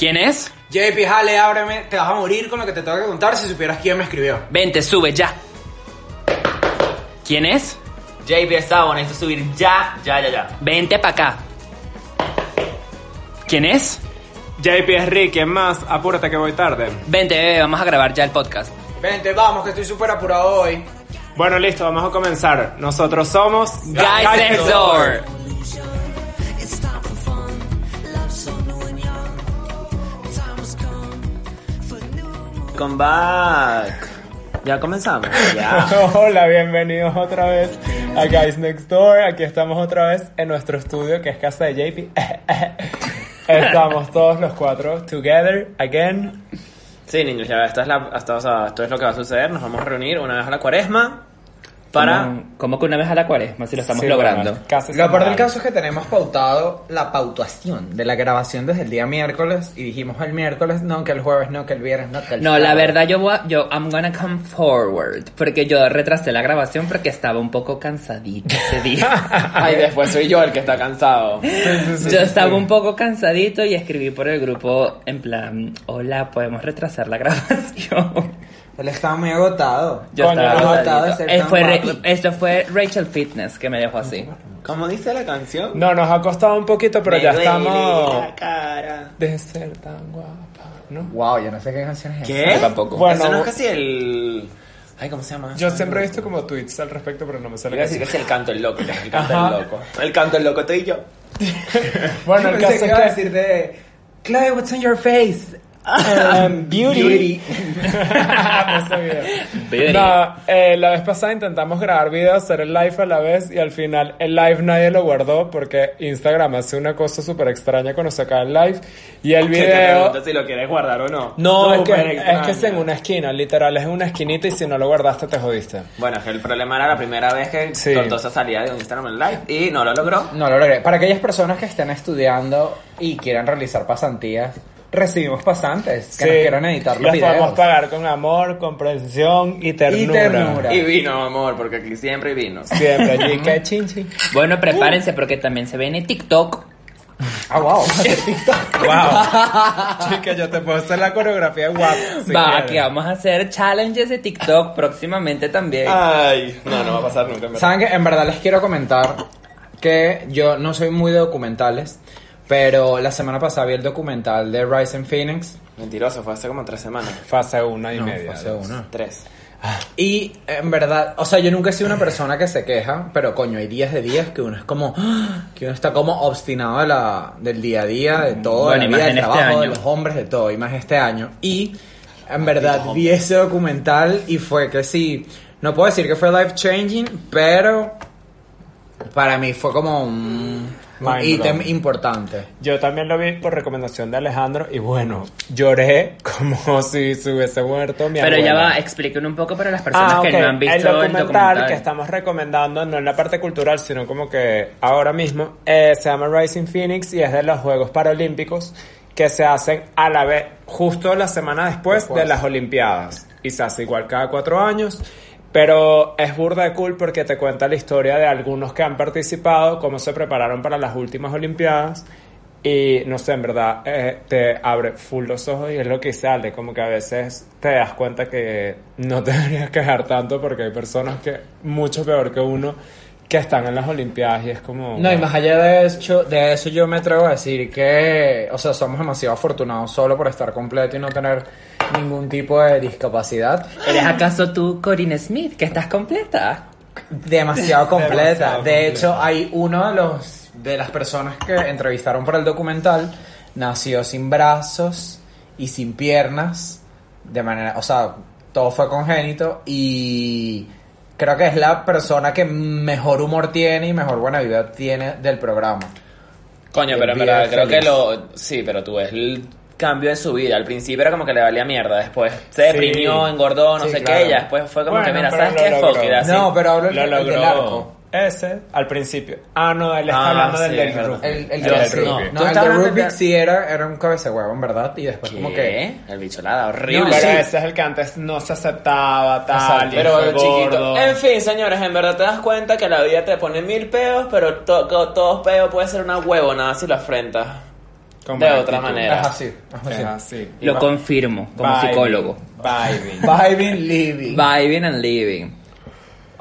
¿Quién es? JP, jale, ábreme. Te vas a morir con lo que te tengo que contar si supieras quién me escribió. Vente, sube ya. ¿Quién es? JP Estado, necesito subir ya, ya, ya, ya. Vente para acá. ¿Quién es? JP es Rick, ¿quién más? Apúrate que voy tarde. Vente, bebé, vamos a grabar ya el podcast. Vente, vamos, que estoy súper apurado hoy. Bueno, listo, vamos a comenzar. Nosotros somos Guys Next Door. Come back. Ya comenzamos. Ya. Hola, bienvenidos otra vez a Guys Next Door. Aquí estamos otra vez en nuestro estudio que es casa de JP. Estamos todos los cuatro together again. Sí, niños, ya esta es la, hasta, o sea, esto es lo que va a suceder. Nos vamos a reunir una vez a la cuaresma para. Como, como que una vez a la cuaresma, si lo estamos Sí, logrando. bueno, casi Lo peor del caso es que tenemos pautado la pautuación de la grabación desde el día miércoles y dijimos el miércoles, no, que el jueves, no, que el viernes, no, que el No, la sábado. verdad yo voy a, yo I'm gonna come forward porque yo retrasé la grabación porque estaba un poco cansadito ese día. Ay, después soy yo el que está cansado. yo estaba un poco cansadito y escribí por el grupo en plan, hola, podemos retrasar la grabación. Él estaba muy agotado. Yo Coño, estaba agotado de ser Eh, tan fue esto fue Rachel Fitness que me dejó así. ¿Cómo dice la canción? No, nos ha costado un poquito, pero Me ya duele estamos. la cara. De ser tan guapa, ¿no? Wow, yo no sé qué canción es esa. ¿Qué? Yo tampoco. Bueno, Eso no es casi el. Ay, ¿cómo se llama? Yo siempre he visto como tweets al respecto, pero no me sale. Iba a decir que es el canto del loco, el canto Ajá. del loco. El canto del loco, tú y yo. Bueno, el Pensé caso que es iba a que. decir de Chloe, what's on your face? Um, beauty. No sabía. Beauty. No, eh, la vez pasada intentamos grabar videos, hacer el live a la vez y al final el live nadie lo guardó porque Instagram hace una cosa súper extraña cuando se acaba el live y el te video... pregunto si lo quieres guardar o no. No, es que, es que es en una esquina, literal, es en una esquinita y si no lo guardaste te jodiste. Bueno, es que el problema era la primera vez que Sí. Tortosa salía de un Instagram en live y no lo logró. No lo logré. Para aquellas personas que estén estudiando y quieran realizar pasantías, recibimos pasantes que nos quieran editar los, Los videos. podemos pagar con amor, comprensión y ternura. ternura. Y vino, amor, porque aquí siempre vino. Siempre allí que chinchi. Bueno, prepárense porque también se viene TikTok. Ah, wow. Wow. Chica, yo te puedo hacer la coreografía guapa. si Va, quieres. aquí vamos a hacer challenges de TikTok próximamente también. Ay, no, no va a pasar nunca. en verdad. Saben que en verdad les quiero comentar que yo no soy muy de documentales, pero la semana pasada vi el documental de Rise and Phoenix Mentiroso, fue hace como tres semanas. Fase una y No, media. fase uno. Tres. y en verdad, o sea, yo nunca he sido una persona que se queja, pero coño, hay días de días que uno es como, ¡ah! que uno está como obstinado de la, del día a día, de todo, Bueno, de la vida, del este trabajo, de los hombres, de todo, y más este año. Y en verdad vi ese documental y fue que sí, no puedo decir que fue life changing, pero para mí fue como un, un Mind ítem importante. Yo también lo vi por recomendación de Alejandro y bueno, lloré como si se hubiese muerto mi Pero ya abuela. va, expliquen un poco para las personas Ah, que ok. no han visto el documental, documental. que estamos recomendando, no en la parte cultural, sino como que ahora mismo, eh, se llama Rising Phoenix y es de los Juegos Paralímpicos que se hacen a la vez, justo la semana después, Después. de las Olimpiadas. Y se hace igual cada cuatro años. Pero es burda de cool porque te cuenta la historia de algunos que han participado, cómo se prepararon para las últimas Olimpiadas. Y no sé, en verdad, eh, te abre full los ojos y es lo que sale, como que a veces te das cuenta que no te deberías quejar tanto porque hay personas que, mucho peor que uno, que están en las Olimpiadas y es como... No, y más allá de eso, de eso yo me atrevo a decir que, o sea, somos demasiado afortunados solo por estar completo y no tener ningún tipo de discapacidad. ¿Eres acaso tú Corinne Smith, que estás completa? Demasiado completa. Demasiado de completa. hecho, hay uno de los de las personas que entrevistaron para el documental nació sin brazos y sin piernas, de manera, o sea, todo fue congénito y creo que es la persona que mejor humor tiene y mejor buena vida tiene del programa. Coño, pero en verdad, creo que lo. Sí, pero tú ves el cambio de su vida. Al principio era como que le valía mierda. Después se deprimió, engordó, no Sí, sé claro. qué. Y ya después fue como que, mira, ¿sabes lo qué? Fuck. No, pero hablo Lo del, arco. Ese, al principio. Ah, no, él está Ah, hablando del sí, del es verdad. rugby. El, el, El de- del sí. rugby. No, ¿Tú el estás de hablando Rubik de- sí era, era un cabeza huevo, en verdad. Y después como que... El bicholada, horrible. No, Pero sí. ese es el que antes no se aceptaba, tal, y Pero fue chiquito. gordo. En fin, señores, en verdad te das cuenta que la vida te pone mil peos, pero to- to- todos peos puede ser una huevonada si lo afrentas. De otra actitud. manera. Es así. es así. Es así. Lo confirmo como Vibing, psicólogo. Vibing. Vibing, living. Vibing and living.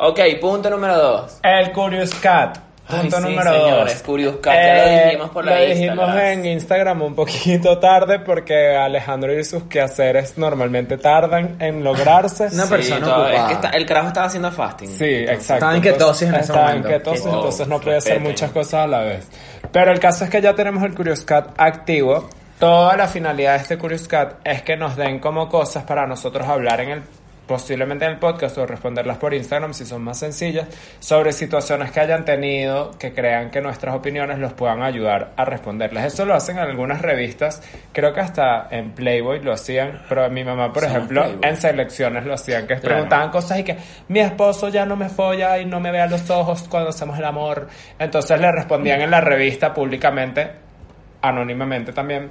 Ok, punto número dos. El Curious Cat. Ay, Punto sí, número señores, dos. Curious Cat, ya lo dijimos por la Lo dijimos Instagram. en Instagram un poquito tarde porque Alejandro y sus quehaceres normalmente tardan en lograrse. Una Sí, persona todo- es ocupada. que está- el carajo estaba haciendo fasting. Sí, exacto. Estaba en ketosis en ese Estaba momento. en ketosis, Ketosis. entonces no podía hacer muchas cosas a la vez. Pero el caso es que ya tenemos el Curious Cat activo. Toda la finalidad de este Curious Cat es que nos den como cosas para nosotros hablar en el posiblemente en el podcast o responderlas por Instagram si son más sencillas sobre situaciones que hayan tenido que crean que nuestras opiniones los puedan ayudar a responderlas. Eso lo hacen en algunas revistas, creo que hasta en Playboy lo hacían, pero mi mamá, por ejemplo, Playboy. en selecciones lo hacían, que Claro. preguntaban cosas y que mi esposo ya no me folla y no me ve a los ojos cuando hacemos el amor. Entonces le respondían en la revista públicamente, anónimamente también.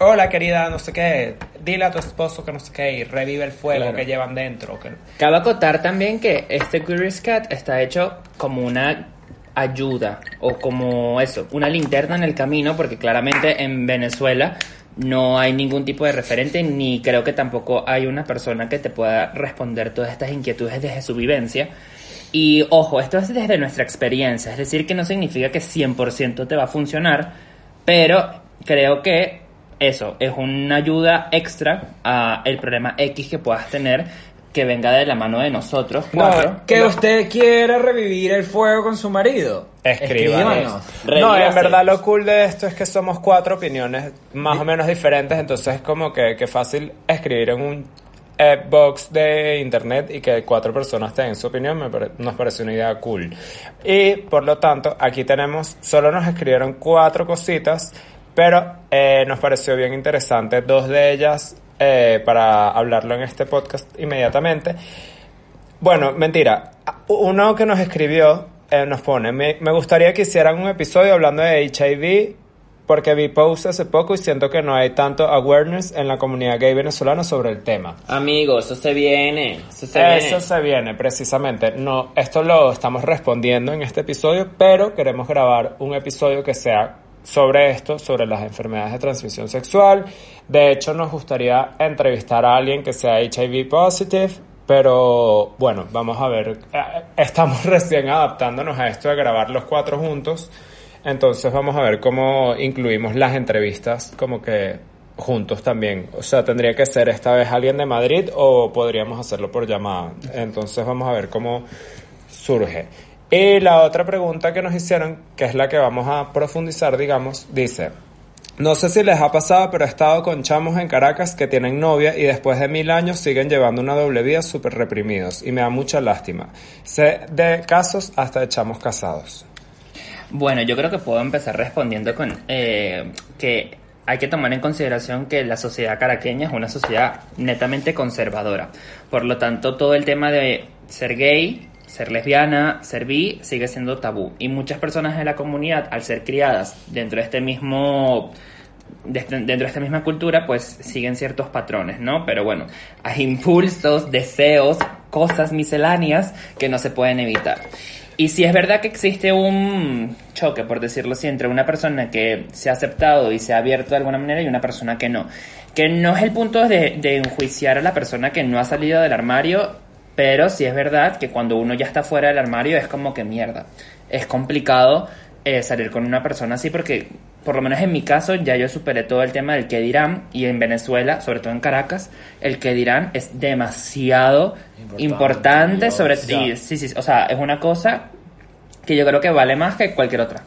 Hola querida, no sé qué, dile a tu esposo que no sé qué y revive el fuego Claro. que llevan dentro. Que... Cabe acotar también que este Curious Cat está hecho como una ayuda o como eso, una linterna en el camino, porque claramente en Venezuela no hay ningún tipo de referente ni creo que tampoco hay una persona que te pueda responder todas estas inquietudes desde su vivencia. Y ojo, esto es desde nuestra experiencia, es decir, que no significa que 100% te va a funcionar, pero creo que eso es una ayuda extra a el problema X que puedas tener que venga de la mano de nosotros cuatro. No, que usted quiere revivir el fuego con su marido. Escríbanos. Escríbanos. No, en verdad lo cool de esto es que somos cuatro opiniones más o menos diferentes, entonces es como que, que fácil escribir en un eh, box de internet y que cuatro personas tengan su opinión, me pare- nos parece una idea cool. Y por lo tanto, aquí tenemos, solo nos escribieron cuatro cositas, pero eh, nos pareció bien interesante dos de ellas eh, para hablarlo en este podcast inmediatamente. Bueno, mentira. Uno que nos escribió eh, nos pone, me, me gustaría que hicieran un episodio hablando de HIV porque vi posts hace poco y siento que no hay tanto awareness en la comunidad gay venezolana sobre el tema. Amigo, eso se viene. Eso se viene. Eso se viene, precisamente. No, esto lo estamos respondiendo en este episodio, pero queremos grabar un episodio que sea sobre esto, sobre las enfermedades de transmisión sexual. De hecho, nos gustaría entrevistar a alguien que sea HIV positive, pero bueno, vamos a ver. Eh, Estamos recién adaptándonos a esto de grabar los cuatro juntos. Entonces vamos a ver cómo incluimos las entrevistas como que juntos también. O sea, tendría que ser esta vez alguien de Madrid o podríamos hacerlo por llamada. Entonces vamos a ver cómo surge. Y la otra pregunta que nos hicieron, que es la que vamos a profundizar, digamos, dice, no sé si les ha pasado, pero he estado con chamos en Caracas que tienen novia y después de mil años siguen llevando una doble vida súper reprimidos y me da mucha lástima. Sé de casos hasta de chamos casados. Bueno, yo creo que puedo empezar respondiendo con eh, que hay que tomar en consideración que la sociedad caraqueña es una sociedad netamente conservadora. Por lo tanto, todo el tema de ser gay, ser lesbiana, ser bi, sigue siendo tabú. Y muchas personas de la comunidad, al ser criadas dentro de este mismo este- dentro de esta misma cultura, pues siguen ciertos patrones, ¿no? Pero bueno, hay impulsos, deseos, cosas misceláneas que no se pueden evitar. Y si es verdad que existe un choque, por decirlo así, entre una persona que se ha aceptado y se ha abierto de alguna manera y una persona que no. Que no es el punto de enjuiciar a la persona que no ha salido del armario, pero sí es verdad que cuando uno ya está fuera del armario es como que mierda. Es complicado eh, salir con una persona así porque, por lo menos en mi caso, ya yo superé todo el tema del que dirán y en Venezuela, sobre todo en Caracas, el que dirán es demasiado Importante, importante, sobre y, sí, sí, o sea, es una cosa que yo creo que vale más que cualquier otra.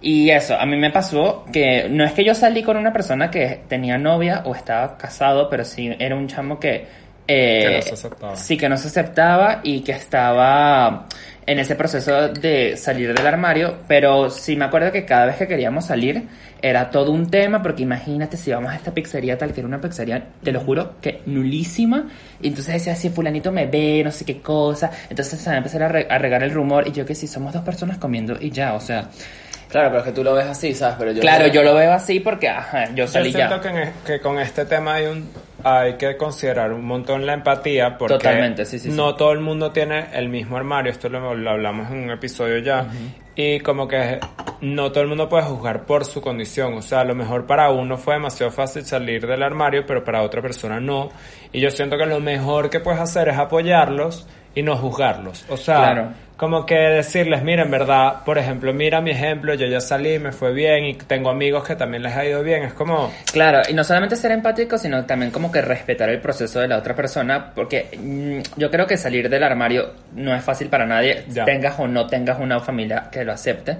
Y eso, a mí me pasó que no es que yo salí con una persona que tenía novia o estaba casado, pero sí era un chamo que... eh, Que no se aceptaba. Sí, que no se aceptaba y que estaba en ese proceso de salir del armario, pero sí me acuerdo que cada vez que queríamos salir era todo un tema, porque imagínate si vamos a esta pizzería tal, que era una pizzería, te lo juro, que nulísima, y entonces decía, si fulanito me ve, no sé qué cosa, entonces se va a empezar a, re- a regar el rumor, y yo que sí, somos dos personas comiendo y ya, o sea, Claro, pero es que tú lo ves así, ¿sabes? Pero yo claro, yo lo veo así porque, ajá, yo Yo salí siento ya. que, en que con este tema hay un hay que considerar un montón la empatía porque Totalmente, sí, sí, sí. no todo el mundo tiene el mismo armario, esto lo, lo hablamos en un episodio ya, y como que no todo el mundo puede juzgar por su condición, o sea, a lo mejor para uno fue demasiado fácil salir del armario, pero para otra persona no, y yo siento que lo mejor que puedes hacer es apoyarlos y no juzgarlos, o sea, Claro. Como que decirles, mira, en verdad, por ejemplo, mira mi ejemplo, yo ya salí, me fue bien y tengo amigos que también les ha ido bien, es como... Claro, y no solamente ser empático, sino también como que respetar el proceso de la otra persona, porque mm, yo creo que salir del armario no es fácil para nadie, Ya. tengas o no tengas una familia que lo acepte.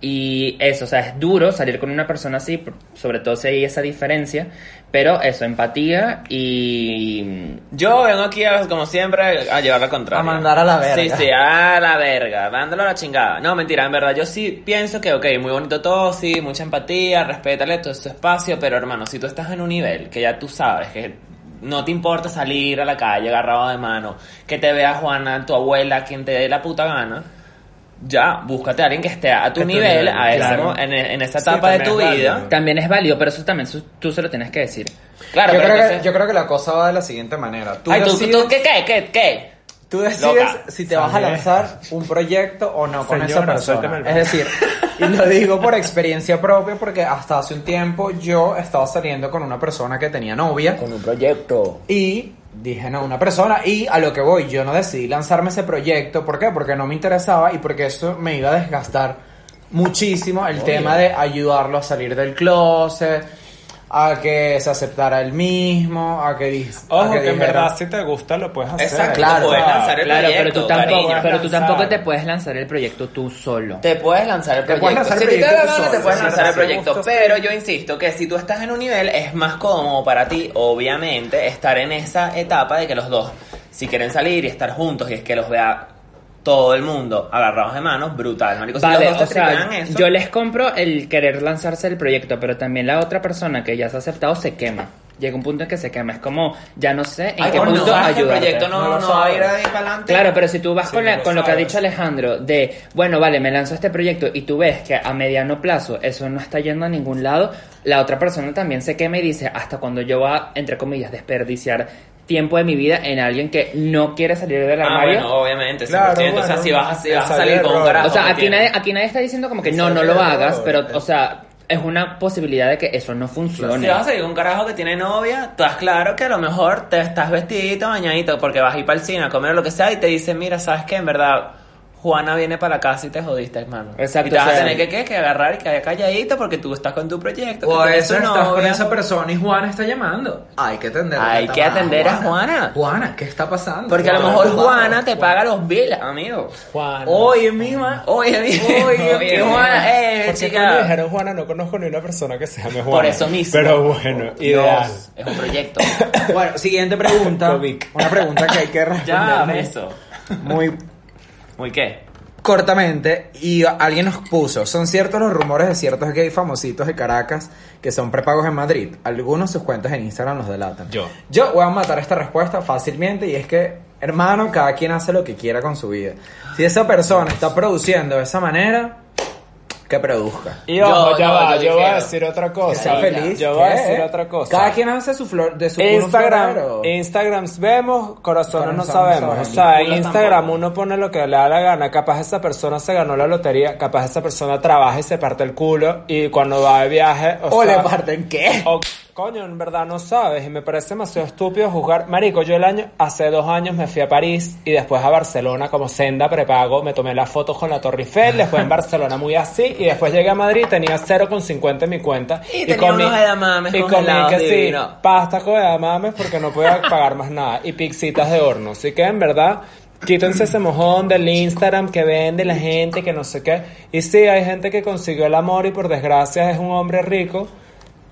Y eso, o sea, es duro salir con una persona así, por- sobre todo si hay esa diferencia, pero eso, empatía y... Yo vengo aquí, a- como siempre, a llevar la contraria. A mandar a la verga. Sí, sí, a la verga, dándolo a la chingada. No, mentira, en verdad, yo sí pienso que, ok, muy bonito todo, sí, mucha empatía, respétale todo su espacio, pero hermano, si tú estás en un nivel que ya tú sabes que no te importa salir a la calle agarrado de mano, que te vea Juana, tu abuela, quien te dé la puta gana, ya, búscate a alguien que esté a tu A tu nivel, nivel, a ese claro. mo- en, en esa Sí, etapa de tu vida. válido. También es válido, pero eso también su- tú se lo tienes que decir. Claro, yo, pero creo entonces- que, yo creo que la cosa va de la siguiente manera. Tú Ay, tú, decides, tú, ¿qué, qué, qué, qué? tú decides Loca. si te vas a lanzar un proyecto o no con Señora, esa persona. Es decir, y lo digo por experiencia propia porque hasta hace un tiempo yo estaba saliendo con una persona que tenía novia. un proyecto. Y dije, no, una persona. Y a lo que voy, yo no decidí lanzarme ese proyecto. ¿Por qué? Porque no me interesaba y porque eso me iba a desgastar muchísimo el tema de ayudarlo a salir del closet, a que se aceptara él mismo, a que, a Ojo, que, en verdad si te gusta lo puedes hacer. Exacto, Claro, puedes lanzar el Claro, pero proyecto, tú tampoco, cariño. pero tú tampoco te puedes lanzar el proyecto tú solo. Te puedes lanzar el Te proyecto. lanzar el si proyecto te da tú la gana, solo, te puedes lanzar el proyecto. gusto, Pero yo insisto que si tú estás en un nivel, es más cómodo para ti, obviamente, estar en esa etapa de que los dos, si quieren salir y estar juntos y es que los vea todo el mundo agarrados de manos, brutal, marico. Si Vale, los dos o sea, eso, yo les compro el querer lanzarse el proyecto, pero también la otra persona que ya se ha aceptado se quema. Llega un punto en que se quema. Es como, ya no sé en Ay, qué punto que el proyecto no, No no va a ir sabes. ahí para adelante. Claro, pero si tú vas Sí, con, la- no lo con lo que ha dicho Alejandro, de, bueno, vale, me lanzo este proyecto y tú ves que a mediano plazo eso no está yendo a ningún lado, la otra persona también se quema y dice, hasta cuando yo voy a, entre comillas, desperdiciar tiempo de mi vida en alguien que no quiere salir del Ah, armario. bueno, obviamente, 100%. Claro, o sea, si vas, a- si vas a ensayo salir con un carajo O sea, aquí nadie, aquí nadie está diciendo como que no, no lo hagas, pero, o sea, es una posibilidad de que eso no funcione. Si vas a salir con un carajo que tiene novia, estás claro que a lo mejor te estás vestidito, bañadito, porque vas a ir para el cine a comer o lo que sea y te dice, mira, ¿sabes qué? En verdad, Juana viene para la casa y te jodiste, hermano. Exacto, Y te vas o sea- a tener que, ¿qué? que agarrar y quedar calladito porque tú estás con tu proyecto. O que a tienes veces estás con esa persona y Juana está llamando. Hay que atender. Hay que atender a Juana. Juana, ¿qué está pasando? Porque a lo Juana, mejor. Juana te paga los bills, amigo. Juan. Oye, misma. Oye, oye, Oye, oye, Juana, eh, ¿Por qué chica. cuando dijeron Juana no conozco ni una persona que se llame Juana? Por eso mismo. Pero bueno, ideal. Dios, es un proyecto. Bueno, siguiente pregunta. Una pregunta que hay que responder ya, eso. muy ¿Muy qué? cortamente y alguien nos puso, son ciertos los rumores de ciertos gays famositos de Caracas que son prepagos en Madrid. Algunos sus cuentas en Instagram los delatan. Yo. Yo voy a matar esta respuesta fácilmente y es que, hermano, cada quien hace lo que quiera con su vida. Si esa persona está produciendo de esa manera, que produzca. Y ojo, Yo- ya no, va, yo yo voy a decir otra Que cosa. sea feliz. Yo voy a decir otra cosa. Cada quien hace su flor de su Instagram, florero. Instagram vemos, corazones no sabemos. O sea, en Instagram tampoco. uno pone lo que le da la gana. Capaz esa persona se ganó la lotería, capaz esa persona trabaja y se parte el culo y cuando va de viaje, o, O sea, le parten qué. o- coño, en verdad no sabes y me parece demasiado estúpido juzgar. Marico, yo el año, hace dos años me fui a París y después a Barcelona como senda prepago, me tomé las fotos con la Torre Eiffel, después en Barcelona muy así y después llegué a Madrid tenía 0,50 en mi cuenta Y tenía unos edamames y comí que sí, pasta con edamames porque no podía pagar más nada y pixitas de horno. Así que en verdad, quítense ese mojón del Instagram que vende la gente, que no sé qué. Y sí, hay gente que consiguió el amor y por desgracia es un hombre rico.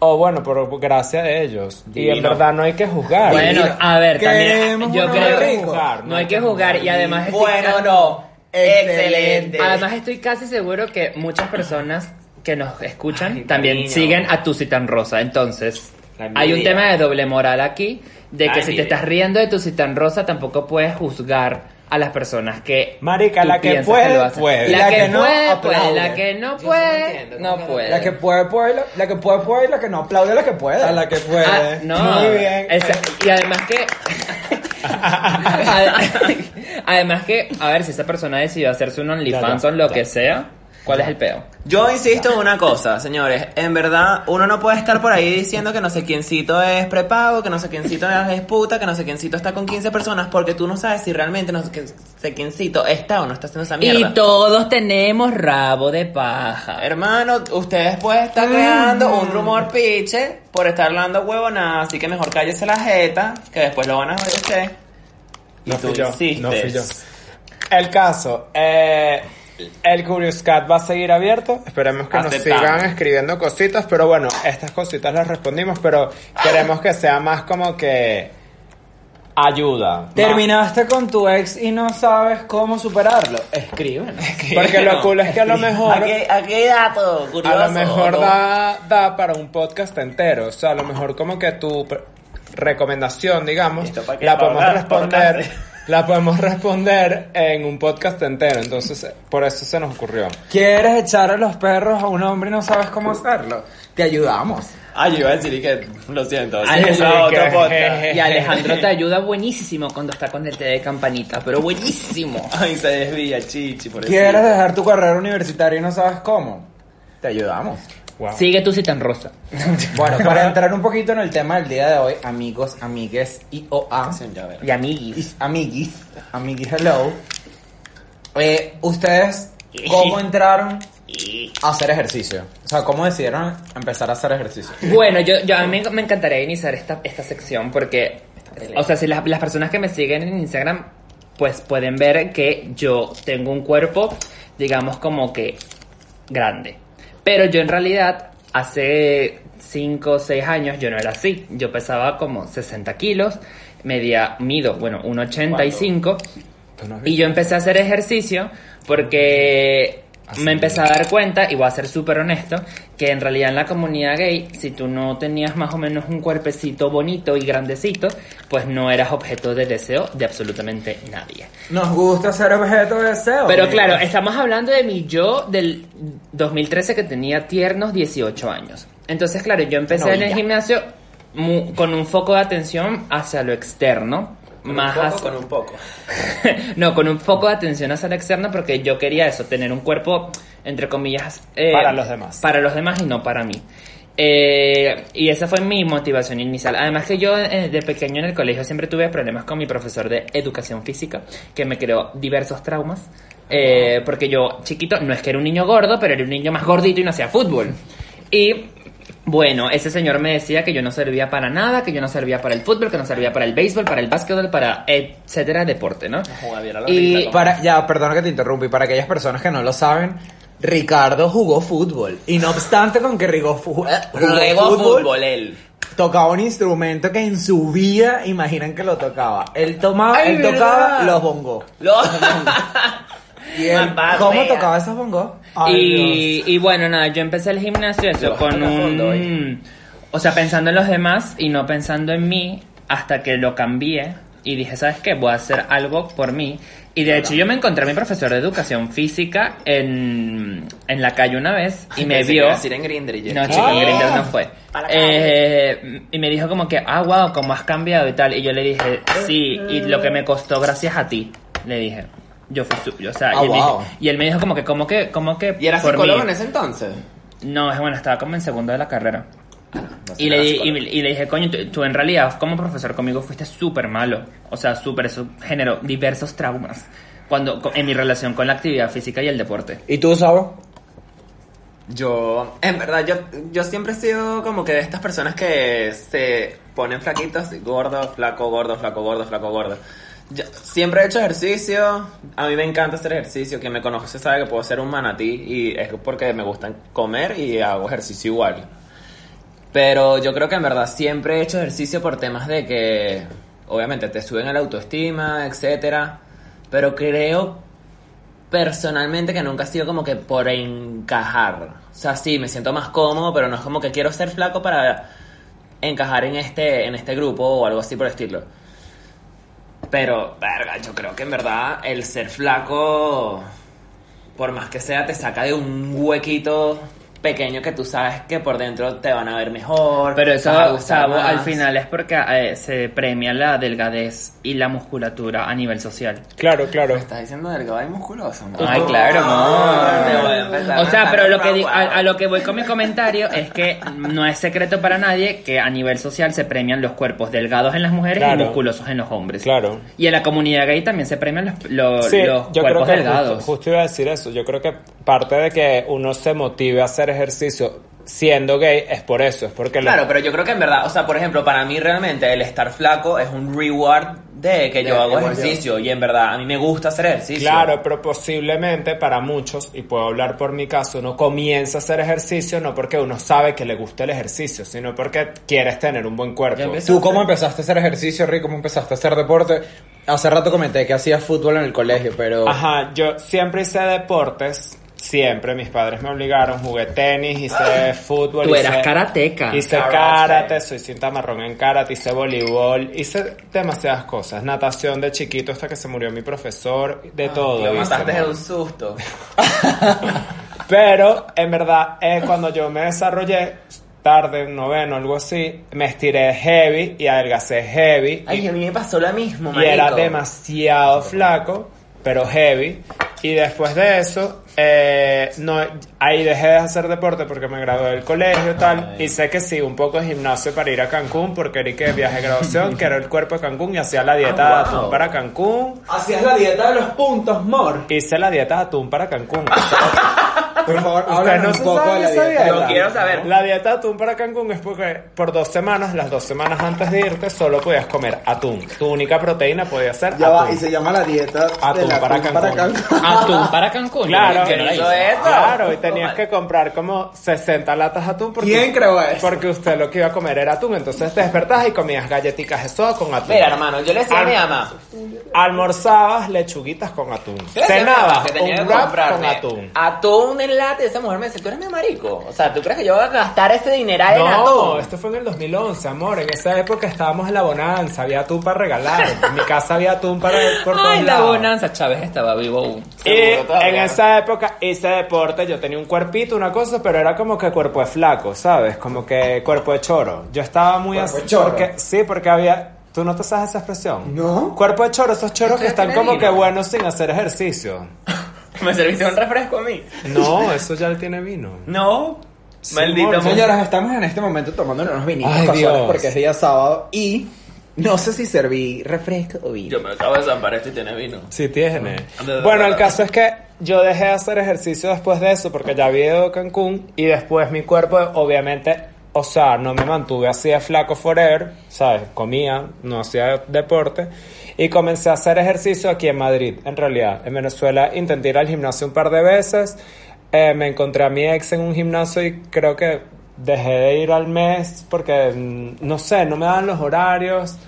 O bueno, por gracia de ellos. Y en verdad no hay que juzgar. Bueno, a ver, también yo creo que rico. no hay que jugar y además estoy Bueno, no. Excelente. Además estoy casi seguro que muchas personas que nos escuchan Ay, también siguen a tu tan rosa, entonces hay un tema de doble moral aquí de que si te estás riendo de tu tan rosa tampoco puedes juzgar a las personas que. Marica, la que piensas puede. La, La que, que no, puede, aplaude. La que no puede, entiendo, no ¿cómo que puede. La que puede, puede, la- la que puede, puede, y la que no aplaude, la que puede. A la que puede. Ah, no, Muy bien. esa- y además que. además que, a ver, si esa persona decidió hacerse un OnlyFans o lo que sea, ¿cuál es el peo? Yo insisto en una cosa, señores. En verdad, uno no puede estar por ahí diciendo que no sé quiéncito es prepago, que no sé quiéncito es puta, que no sé quiéncito está con 15 personas, porque tú no sabes si realmente no sé qué- sé quiéncito está o no está haciendo esa mierda. Y todos tenemos rabo de paja. Hermano, ustedes pueden estar creando un rumor piche por estar hablando huevonada, así que mejor cállese la jeta, que después lo van a ver usted. Y No tú fui yo, insistes. no fui yo. El caso, eh, el Curious Cat va a seguir abierto. Esperemos que nos sigan escribiendo cositas, pero bueno, estas cositas las respondimos, pero queremos que sea más como que ayuda. Terminaste con tu ex y no sabes cómo superarlo. Escríbenos. Porque lo cool es que a lo mejor... Aquí hay dato curioso. A lo mejor da, da para un podcast entero. O sea, a lo mejor como que tu recomendación, digamos, Listo, ¿para qué? la podemos hablar, responder. La podemos responder en un podcast entero. Entonces, eh, por eso se nos ocurrió. ¿Quieres echar a los perros a un hombre y no sabes cómo hacerlo? Te ayudamos. Ah, yo iba a decir que lo siento. Ay, sí, otro podcast. Y Alejandro te ayuda buenísimo cuando está con el té de campanita, pero buenísimo. Ay, se desvía, chichi, por eso. ¿Quieres dejar tu carrera universitaria y no sabes cómo? Te ayudamos. Wow. Sigue tu cita en rosa. Bueno, para entrar un poquito en el tema del día de hoy, amigos, amigues y OA. Ya, a ver. Y amiguis. Amiguis, amiguis, hello. Eh, ¿Ustedes cómo entraron a hacer ejercicio? O sea, ¿cómo decidieron empezar a hacer ejercicio? Bueno, yo, yo a mí me encantaría iniciar esta, esta sección porque, o sea, si las, las personas que me siguen en Instagram, pues pueden ver que yo tengo un cuerpo, digamos, como que grande. Pero yo en realidad, hace 5 o 6 años, yo no era así. Yo pesaba como 60 kilos, medía, mido, bueno, 1,85. Tú no has Y yo empecé a hacer ejercicio porque Así me empecé a dar cuenta, y voy a ser súper honesto, que en realidad en la comunidad gay, si tú no tenías más o menos un cuerpecito bonito y grandecito, pues no eras objeto de deseo de absolutamente nadie. Nos gusta ser objeto de deseo. Pero claro, estamos hablando de mi yo del 2013 que tenía tiernos 18 años. Entonces, claro, yo empecé en el gimnasio con un foco de atención hacia lo externo. Con más un poco, hacia- con un poco. no, con un foco de atención hacia lo externo porque yo quería eso, tener un cuerpo, entre comillas... eh, Para los demás. Para los demás y no para mí. Eh, y esa fue mi motivación inicial. Además que yo eh, de pequeño en el colegio siempre tuve problemas con mi profesor de educación física, que me creó diversos traumas. Porque yo, chiquito, no es que era un niño gordo, pero era un niño más gordito y no hacía fútbol. Y bueno, ese señor me decía que yo no servía para nada, que yo no servía para el fútbol, que no servía para el béisbol, para el básquetbol, para etcétera deporte, ¿no? Y Para, ya, perdona que te interrumpa, y para aquellas personas que no lo saben, Ricardo jugó fútbol. Y no obstante con que Rigo fu- jugó Regó fútbol, fútbol, él. tocaba un instrumento que en su vida imaginan que lo tocaba. Él tomaba, Ay, él ¿verdad? tocaba los bongos. Lo... Y él, ¿cómo tocaba esos bongos? y, y bueno, nada, yo empecé el gimnasio eso con toca un... O sea, pensando en los demás y no pensando en mí hasta que lo cambié y dije, ¿sabes qué? Voy a hacer algo por mí. Y de hecho yo me encontré a mi profesor de educación física en, en la calle una vez y me Pensé que vio... iba a decir en Grindr y yo- No, chico, en Grindr no fue. Eh, y me dijo como que, ah, wow, cómo has cambiado y tal. Y yo le dije, sí, y lo que me costó gracias a ti, le dije. Yo fui su, o sea, Ah, y, él me wow. dijo- y él me dijo como que, como que, como que ¿Y era psicólogo mí. en ese entonces? No, es bueno, estaba como en segundo de la carrera. No sé, Y le, y, y le dije, coño, tú, tú en realidad como profesor conmigo fuiste súper malo. O sea, súper, eso generó diversos traumas cuando en mi relación con la actividad física y el deporte. ¿Y tú, Sabo? Yo, en verdad, yo, yo siempre he sido como que de estas personas que se ponen flaquitos, gordo, flaco, gordo, flaco, gordo, flaco, gordo. Siempre he hecho ejercicio, a mí me encanta hacer ejercicio, quien me conoce sabe que puedo ser un manatí y es porque me gusta comer y hago ejercicio igual. Pero yo creo que en verdad siempre he hecho ejercicio por temas de que, obviamente, te suben la autoestima, etcétera. Pero creo personalmente que nunca ha sido como que por encajar. O sea, sí, me siento más cómodo, pero no es como que quiero ser flaco para encajar en este, en este grupo o algo así por el estilo. Pero, verga, yo creo que en verdad el ser flaco, por más que sea, te saca de un huequito pequeño que tú sabes que por dentro te van a ver mejor. Pero eso, vas a gustar Sabo, al final es porque eh, se premia la delgadez y la musculatura a nivel social. Claro, claro. ¿Me estás diciendo delgado y musculoso? ¿no? Ay, claro, amor. Te voy a empezar O sea, a pero lo que di- a, a lo que voy con mi comentario es que no es secreto para nadie que a nivel social se premian los cuerpos delgados en las mujeres Claro. y musculosos en los hombres. Claro. Y en la comunidad gay también se premian los, lo- Sí, los yo creo cuerpos que delgados. Justo, justo iba a decir eso. Yo creo que parte de que uno se motive a hacer ejercicio siendo gay es por eso, es porque lo- Claro, pero yo creo que en verdad, o sea, por ejemplo, para mí realmente el estar flaco es un reward de que yo hago ejercicio y en verdad a mí me gusta hacer ejercicio. Claro, pero posiblemente para muchos, y puedo hablar por mi caso, uno comienza a hacer ejercicio no porque uno sabe que le gusta el ejercicio, sino porque quieres tener un buen cuerpo. ¿Tú cómo empezaste a hacer ejercicio, Rick? ¿Cómo empezaste a hacer deporte? Hace rato comenté que hacías fútbol en el colegio, pero... Ajá, yo siempre hice deportes, siempre, mis padres me obligaron, jugué tenis, hice fútbol. Tú hice- eras karateca. Hice Karate. soy cinta marrón en karate, hice voleibol, hice demasiadas cosas. Natación de chiquito hasta que se murió mi profesor, de todo. Lo mataste de un susto. Pero, en verdad, eh, cuando yo me desarrollé, tarde, noveno, algo así, me estiré heavy y adelgacé heavy. Ay, y, a mí me pasó lo mismo, y era demasiado flaco, pero heavy. Y después de eso, eh, no, ahí dejé de hacer deporte porque me gradué del colegio y tal. Y sé que sí, un poco de gimnasio para ir a Cancún, porque era que viaje de graduación, que era el cuerpo de Cancún y hacía la dieta Ah, de wow. atún para Cancún. Hacías la dieta de los puntos, Mor. Hice la dieta de atún para Cancún. Por favor, háblanos no un se poco de la esa dieta. Yo quiero saber. La dieta de atún para Cancún es porque por dos semanas, las dos semanas antes de irte, solo podías comer atún. Tu única proteína podía ser Ya va, atún. y se llama la dieta Atún del para atún Cancún. Atún para Cancún. Claro, Yo no la hizo hice. eso. Claro, y tenías que comprar como 60 latas de atún porque, ¿Quién creó eso? porque usted lo que iba a comer era atún. Entonces te despertabas y comías galletitas de soda con atún. Mira, hermano, yo le decía a mi mamá. Almorzabas lechuguitas con atún. yo le decía a mi mamá Cenabas que tenía un que wrap con comprarme atún. Atún en lata y esa mujer me dice, tú eres mi marico. O sea, ¿tú crees que yo voy a gastar ese dineral en No, atún? esto fue en el 2011, amor. En esa época estábamos en la bonanza, había atún para regalar. En mi casa había atún para por todos Ay, la lados. bonanza. Chávez estaba vivo aún. Y en esa época hice deporte, yo tenía un cuerpito, una cosa, pero era como que cuerpo de flaco, ¿sabes? Como que cuerpo de choro. Yo estaba muy ¿Cuerpo así. de choro? Porque, sí, porque había. ¿Tú no te sabes esa expresión? No. Cuerpo de choro, esos choros que ¿Ustedes están como que buenos sin hacer ejercicio. ¿Me serviste un refresco a mí? No, eso ya tiene vino. No. Sí, Maldito. amor. Señoras, estamos en este momento tomando unos vinitos Ay, casuales Dios. porque es día sábado y no sé si serví refresco o vino. Yo me acabo de zampar esto y tiene vino. Sí tiene. Ah. Bueno, el caso es que yo dejé de hacer ejercicio después de eso porque ya había ido a Cancún y después mi cuerpo obviamente, o sea, no me mantuve así de flaco forever, ¿sabes? Comía, no hacía deporte y comencé a hacer ejercicio aquí en Madrid, en realidad. En Venezuela intenté ir al gimnasio un par de veces, eh, me encontré a mi ex en un gimnasio y creo que dejé de ir al mes porque, mm, no sé, no me daban los horarios.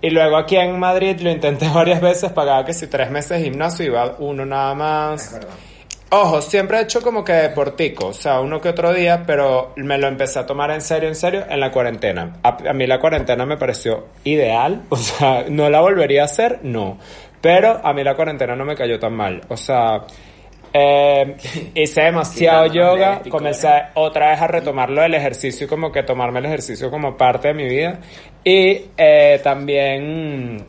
Y luego aquí en Madrid lo intenté varias veces, pagaba que si tres meses de gimnasio iba uno nada más. Ojo, siempre he hecho como que deportico, o sea, uno que otro día, pero me lo empecé a tomar en serio, en serio, en la cuarentena. A, a mí la cuarentena me pareció ideal, o sea, no la volvería a hacer, no. Pero a mí la cuarentena no me cayó tan mal, o sea, eh, hice demasiado yoga, comencé otra vez a retomarlo del ejercicio y como que tomarme el ejercicio como parte de mi vida. Y eh, también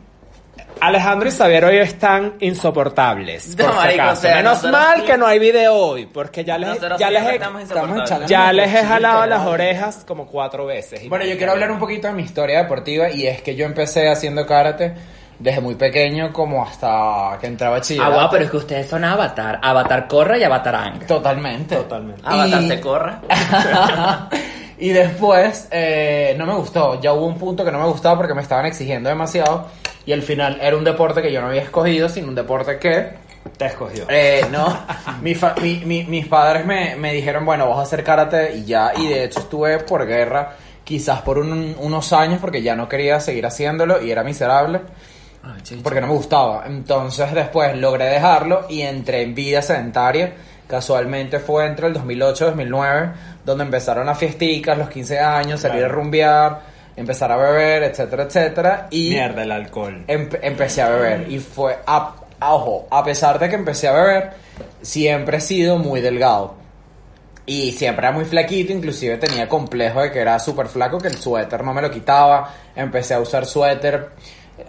Alejandro y Xavier hoy están insoportables. No, por si marico, acaso. o sea, Menos mal sí- que no hay video hoy, porque ya les, Nosotros ya les estamos ya les he jalado las orejas como cuatro veces. Bueno, yo quiero hablar un poquito de mi historia deportiva y es que yo empecé haciendo karate desde muy pequeño como hasta que entraba a Chile. Ah, guau, pero es que ustedes son Avatar. Avatar Corra y Avatar Ang. Totalmente. Totalmente. Avatar Y- se corra. y después eh, no me gustó. Ya hubo un punto que no me gustaba porque me estaban exigiendo demasiado. Y al final era un deporte que yo no había escogido, sino un deporte que Te escogió. Eh, no, mi fa- mi- mi- mis padres me, me dijeron, bueno, vas a hacer karate y ya, y de hecho estuve por guerra, quizás por un- unos años, porque ya no quería seguir haciéndolo y era miserable, porque no me gustaba. Entonces después logré dejarlo y entré en vida sedentaria. Casualmente fue entre el 2008 y 2009, donde empezaron las fiesticas, los 15 años, salir a rumbear, empezar a beber, etcétera, etcétera. Y Mierda, el alcohol. empe- empecé a beber. Y fue, a, a- ojo, a pesar de que empecé a beber, siempre he sido muy delgado. Y siempre era muy flaquito, inclusive tenía complejo de que era súper flaco, que el suéter no me lo quitaba. Empecé a usar suéter,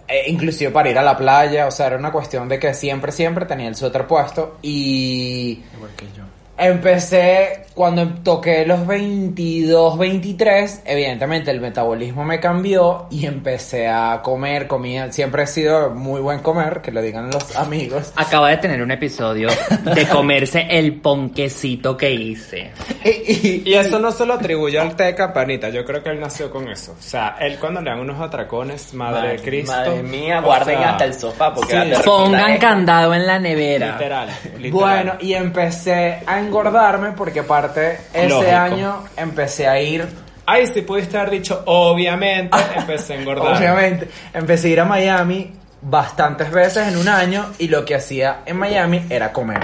eh, inclusive para ir a la playa. O sea, era una cuestión de que siempre, siempre tenía el suéter puesto. Y Igual que yo. Empecé cuando toqué los 22, 23, evidentemente el metabolismo me cambió y empecé a comer, comía, siempre he sido muy buen comer, que lo digan los amigos. Acaba de tener un episodio de comerse el ponquecito que hice. Y, y- Y eso no se lo atribuye al Teca, panita. Yo creo que él nació con eso. O sea, él cuando le dan unos atracones, madre de Cristo. Madre mía, guarden sea, hasta el sofá porque sí, Pongan esto. candado en la nevera. Literal, literal. bueno, y empecé a engordarme porque aparte ese Lógico. año empecé a ir, Ay, si pudiste haber dicho, obviamente, empecé a engordar. obviamente, empecé a ir a Miami bastantes veces en un año y lo que hacía en Miami era comer.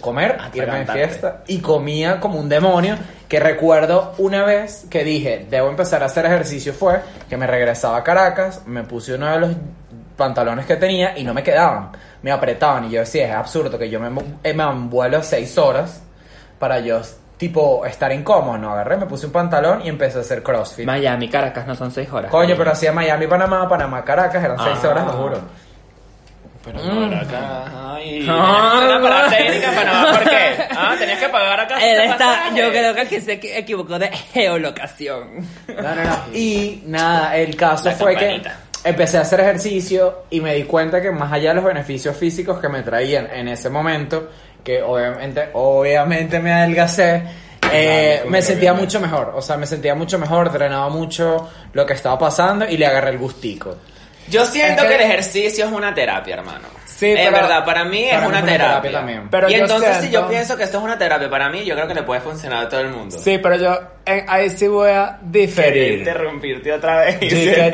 Comer, irme de fiesta y comía como un demonio. Que recuerdo una vez que dije, debo empezar a hacer ejercicio. Fue que me regresaba a Caracas, me puse uno de los pantalones que tenía y no me quedaban, me apretaban. Y yo decía, es absurdo que yo me, me envuelo seis horas para yo, tipo, estar incómodo. No agarré, me puse un pantalón y empecé a hacer crossfit. Miami, Caracas no son seis horas. Coño, pero hacía Miami, Panamá, Panamá, Caracas, eran seis Ah. horas, lo juro. Pero para acá, ay. Parada técnica para nada, ¿por qué? Ah, tenías que pagar acá. Él está, pasaje. yo creo que aquí se equi- equivocó de geolocación. No, no, no. Y nada, el caso La fue campanita. que empecé a hacer ejercicio y me di cuenta que más allá de los beneficios físicos que me traían en ese momento, que obviamente, obviamente me adelgacé, eh, me sentía mucho mejor. O sea, me sentía mucho mejor, drenaba mucho lo que estaba pasando y le agarré el gustico. Yo siento Es que, que- el ejercicio es una terapia, hermano. Sí, es verdad, para mí para es una terapia. terapia también. Pero y entonces, si yo pienso que esto es una terapia para mí, yo creo que le puede funcionar a todo el mundo. Sí, pero yo ahí sí voy a diferir. interrumpirte otra vez. Dije,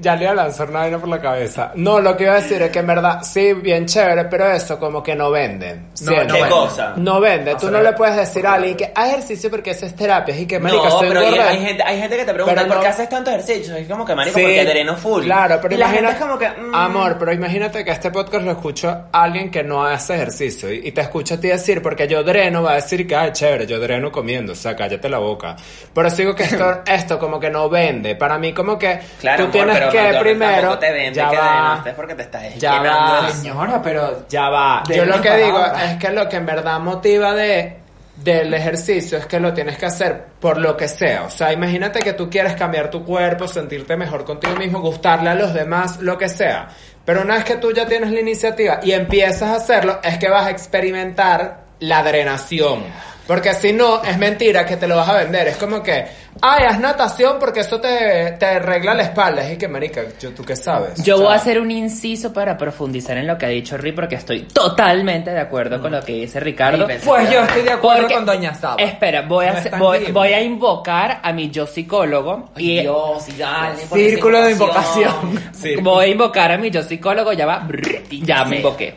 ya le iba a lanzar una vaina por la cabeza. No, lo que iba a decir es que en verdad, sí, bien chévere, pero eso como que no venden. Siento. ¿Qué cosa? No vende. Tú no le puedes decir a alguien que haz ejercicio porque eso es terapia. Y que, marica, no, soy pero gorda. hay gente, hay gente que te pregunta, Pero ¿por no- qué haces tanto ejercicio? Es como que, marico, Sí, porque dreno full. Claro, pero y la imagina- gente es como que... mm, Amor, pero imagínate que este podcast lo escucha alguien que no hace ejercicio y, y te escucha a ti decir, porque yo dreno, va a decir que, ay, chévere, yo dreno comiendo, o sea, cállate la boca. Pero sigo que esto, esto como que no vende. Para mí como que Claro, tú tienes pero que primero... te vende ya que va, porque te estás Ya va. Señora, pero ya va. De Yo lo que digo es que lo que en verdad motiva de del ejercicio es que lo tienes que hacer por lo que sea. O sea, imagínate que tú quieres cambiar tu cuerpo, sentirte mejor contigo mismo, gustarle a los demás, lo que sea. Pero una vez que tú ya tienes la iniciativa y empiezas a hacerlo, es que vas a experimentar la drenación. Porque si no, es mentira que te lo vas a vender. Es como que, ay, haz natación porque eso te, te arregla la espalda. Es que, marica, yo, ¿tú qué sabes? Yo O sea, voy a hacer un inciso para profundizar en lo que ha dicho Ri porque estoy totalmente de acuerdo con lo que dice Ricardo. Ay, pues yo estoy de acuerdo Porque- con Doña Saba. Espera, voy a, No voy, a invocar a mi yo psicólogo y Dios, y dale. Círculo de invocación. voy a invocar a mi yo psicólogo, ya va, brr, y ya me invoqué.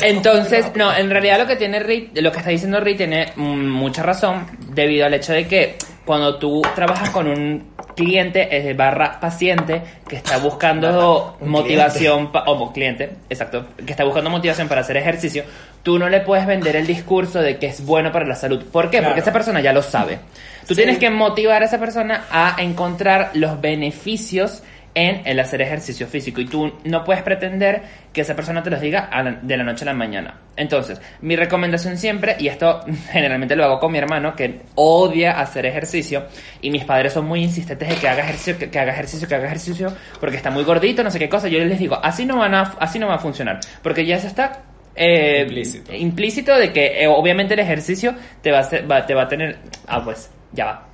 Entonces, no, en realidad lo que tiene Ri, lo que está diciendo Ri tiene mm, mucha razón debido al hecho de que cuando tú trabajas con un cliente eh, barra paciente que está buscando Un motivación o cliente, exacto, que está buscando motivación para hacer ejercicio, tú no le puedes vender el discurso de que es bueno para la salud. ¿Por qué? Claro. Porque esa persona ya lo sabe. Tú Sí. tienes que motivar a esa persona a encontrar los beneficios en el hacer ejercicio físico y tú no puedes pretender que esa persona te los diga de la noche a la mañana. Entonces, mi recomendación siempre, y esto generalmente lo hago con mi hermano que odia hacer ejercicio y mis padres son muy insistentes de que haga ejercicio, que, que haga ejercicio, que haga ejercicio porque está muy gordito, no sé qué cosa. Yo les digo, así no van a, así no va a funcionar, porque ya se está eh, Implícito. implícito de que eh, obviamente el ejercicio te va a, va- te va a tener, ah pues, ya va.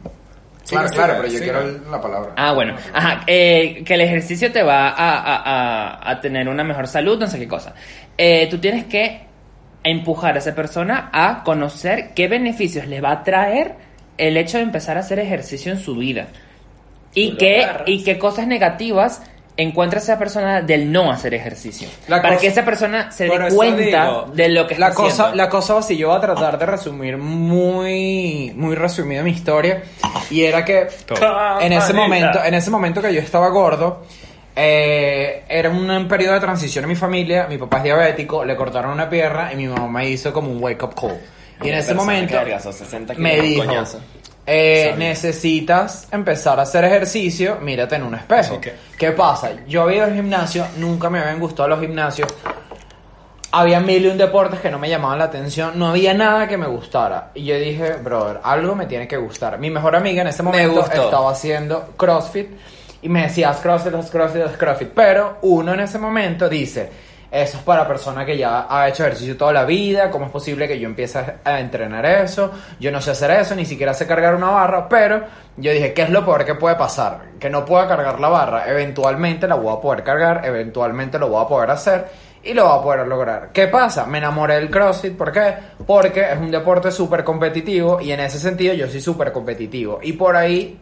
Claro, Sí, claro, sí, pero yo sí. quiero la palabra. Ah, bueno. Ajá. eh, que el ejercicio te va a, a- a- a tener una mejor salud, no sé qué cosa. Eh, tú tienes que empujar a esa persona a conocer qué beneficios le va a traer el hecho de empezar a hacer ejercicio en su vida. Y qué, y qué cosas negativas encuentra a esa persona del no hacer ejercicio. La para cosa- que esa persona se dé cuenta digo, de lo que está La cosa, haciendo. la cosa así, yo voy a tratar de resumir muy, muy resumido mi historia. Y era que en ese momento, en ese momento que yo estaba gordo, eh, era un periodo de transición en mi familia. Mi papá es diabético, le cortaron una pierna y mi mamá me hizo como un wake up call. Y en ese momento que adelgazó 60 me dijo, coñazo. Eh, necesitas empezar a hacer ejercicio, mírate en un espejo. ¿Qué pasa? Yo había ido al gimnasio, nunca me habían gustado los gimnasios. Había mil y un deportes que no me llamaban la atención, no había nada que me gustara. Y yo dije, brother, algo me tiene que gustar. Mi mejor amiga en ese momento estaba haciendo CrossFit y me decía, haz CrossFit, haz CrossFit, haz CrossFit. Pero uno en ese momento dice, eso es para persona que ya ha hecho ejercicio toda la vida, ¿cómo es posible que yo empiece a- a entrenar eso? Yo no sé hacer eso, ni siquiera sé cargar una barra, pero yo dije, ¿qué es lo peor que puede pasar? Que no pueda cargar la barra, eventualmente la voy a poder cargar, eventualmente lo voy a poder hacer y lo voy a poder lograr. ¿Qué pasa? Me enamoré del CrossFit, ¿por qué? Porque es un deporte súper competitivo y en ese sentido yo soy súper competitivo. Y por ahí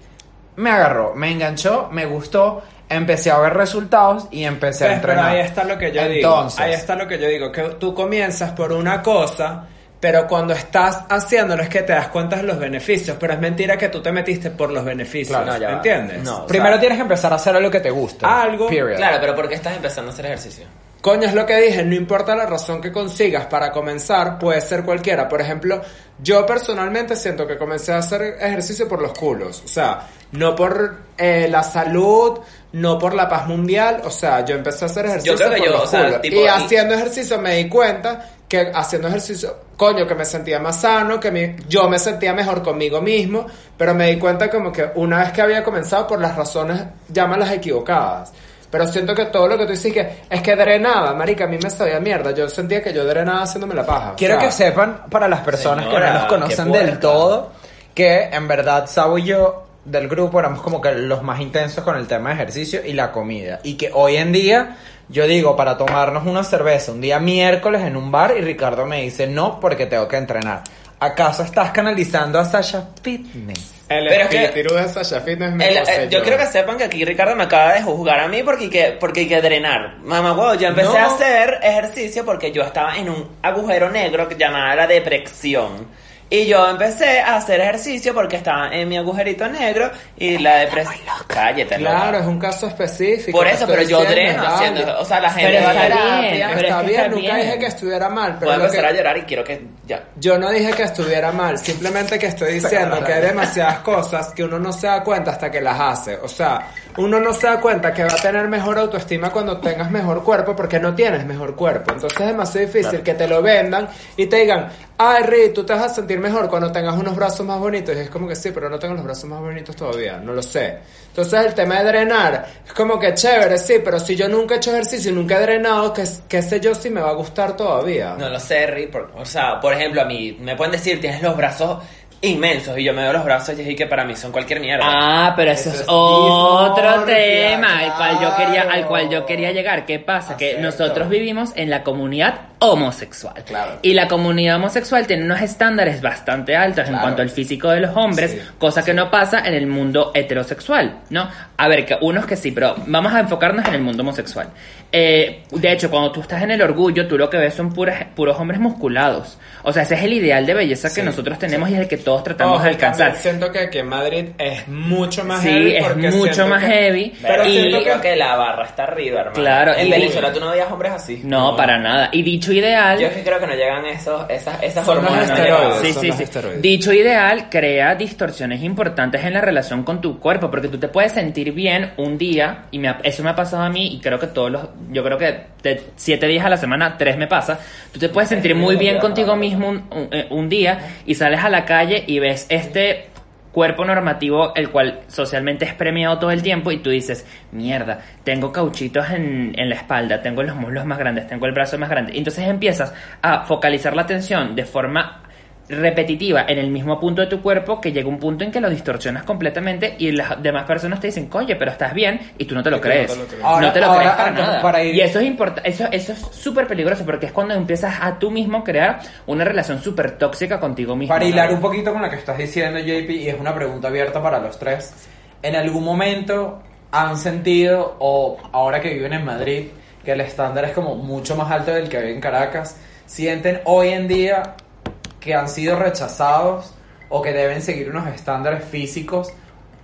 me agarró, me enganchó, me gustó, empecé a ver resultados y empecé a. Pero entrenar. ahí está lo que yo Entonces, digo. Ahí está lo que yo digo. Que tú comienzas por una cosa, pero cuando estás haciéndolo es que te das cuenta de los beneficios. Pero es mentira que tú te metiste por los beneficios. Claro. No, ya. ¿Entiendes? No. Primero sea, tienes que empezar a hacer algo que te gusta. Algo, Period. Claro, pero ¿por qué estás empezando a hacer ejercicio? Coño, es lo que dije, no importa la razón que consigas para comenzar, puede ser cualquiera. Por ejemplo, yo personalmente siento que comencé a hacer ejercicio por los culos. O sea, no por eh, la salud, no por la paz mundial. O sea, yo empecé a hacer ejercicio creo que por yo, los o sea, culos. tipo, y y- haciendo ejercicio me di cuenta que haciendo ejercicio, coño, que me sentía más sano, que mi- yo me sentía mejor conmigo mismo, pero me di cuenta como que una vez que había comenzado por las razones, llámalas equivocadas. Pero siento que todo lo que tú dices que es que drenaba, marica, a mí me sabía mierda. Yo sentía que yo drenaba haciéndome la paja. o Quiero sea, que sepan, para las personas que no nos conocen del todo, que en verdad Sabo y yo del grupo éramos como que los más intensos con el tema de ejercicio y la comida. Y que hoy en día, yo digo, para tomarnos una cerveza un día miércoles en un bar y Ricardo me dice no porque tengo que entrenar. ¿Acaso estás canalizando a Sasha Fitness? El Pero es que- de Sasha Fitness me El- eh, yo creo que sepan que aquí Ricardo me acaba de juzgar a mí porque hay que, porque hay que drenar. Mamá, huevo, yo empecé No. a hacer ejercicio porque yo estaba en un agujero negro que llamaba la depresión. Y yo empecé a hacer ejercicio porque estaba en mi agujerito negro y la depresión... Cállate, Claro, loca. es un caso específico. Por eso, pero yo dreno haciendo... O sea, la gente Pero va a está terapia. bien, pero Está es bien, está nunca bien. dije que estuviera mal, pero Voy a lo empezar que- a llorar y quiero que... Ya. Yo no dije que estuviera mal, simplemente que estoy diciendo que hay demasiadas cosas que uno no se da cuenta hasta que las hace. O sea, uno no se da cuenta que va a tener mejor autoestima cuando tengas mejor cuerpo porque no tienes mejor cuerpo. Entonces es demasiado difícil que te lo vendan y te digan, ay, Ri, tú te vas a sentir mejor cuando tengas unos brazos más bonitos. Y es como que sí, pero no tengo los brazos más bonitos todavía, no lo sé. Entonces el tema de drenar es como que chévere, sí, pero si yo nunca he hecho ejercicio y nunca he drenado, ¿qué, qué sé yo si me va a gustar todavía? No lo sé, Ri, por- o sea, por ejemplo, a mí me pueden decir, tienes los brazos inmensos y yo me veo los brazos y que para mí son cualquier mierda. Ah, pero eso, Eso es es otro tema al cual yo quería, al cual yo quería llegar. ¿Qué pasa? Que nosotros vivimos en la comunidad homosexual. Claro. Y la comunidad homosexual tiene unos estándares bastante altos en cuanto al físico de los hombres, Sí, cosa que no pasa en el mundo heterosexual, ¿no? A ver, que unos que sí, pero vamos a enfocarnos en el mundo homosexual. Eh, de hecho, cuando tú estás en el orgullo, tú lo que ves son puras, puros hombres musculados. O sea, ese es el ideal de belleza que Sí, nosotros tenemos y es el que todos tratamos Ojo, de alcanzar. Siento que aquí en Madrid es mucho más Sí, heavy. es mucho más que- heavy. Pero y- siento que, que la barra está arriba, hermano. Claro, En y- Venezuela tú no veías hombres así. No, para nada. Y dicho ideal, Yo es que creo que no llegan esos, esas, esas Son hormonas. no esteroides. Sí, son sí, los sí. esteroides. Dicho ideal crea distorsiones importantes en la relación con tu cuerpo, porque tú te puedes sentir bien un día, y me ha- eso me ha pasado a mí, y creo que todos los, yo creo que de siete días a la semana, tres me pasa, tú te puedes sentir muy bien contigo mismo eh, un día, y sales a la calle y ves este cuerpo normativo, el cual socialmente es premiado todo el tiempo, y tú dices, mierda, tengo cauchitos en, en la espalda, tengo los muslos más grandes, tengo el brazo más grande. Y entonces empiezas a focalizar la atención de forma repetitiva en el mismo punto de tu cuerpo que llega un punto en que lo distorsionas completamente y las demás personas te dicen, oye, pero estás bien y tú no te lo no crees. te lo crees. no te lo ahora, crees para nada. para ir- Y eso es importante, eso, eso es súper peligroso porque es cuando empiezas a tú mismo crear una relación súper tóxica contigo mismo. Para hilar un poquito con lo que estás diciendo, JP, y es una pregunta abierta para los tres. En algún momento han sentido, o ahora que viven en Madrid, que el estándar es como mucho más alto del que había en Caracas, sienten hoy en día que han sido rechazados o que deben seguir unos estándares físicos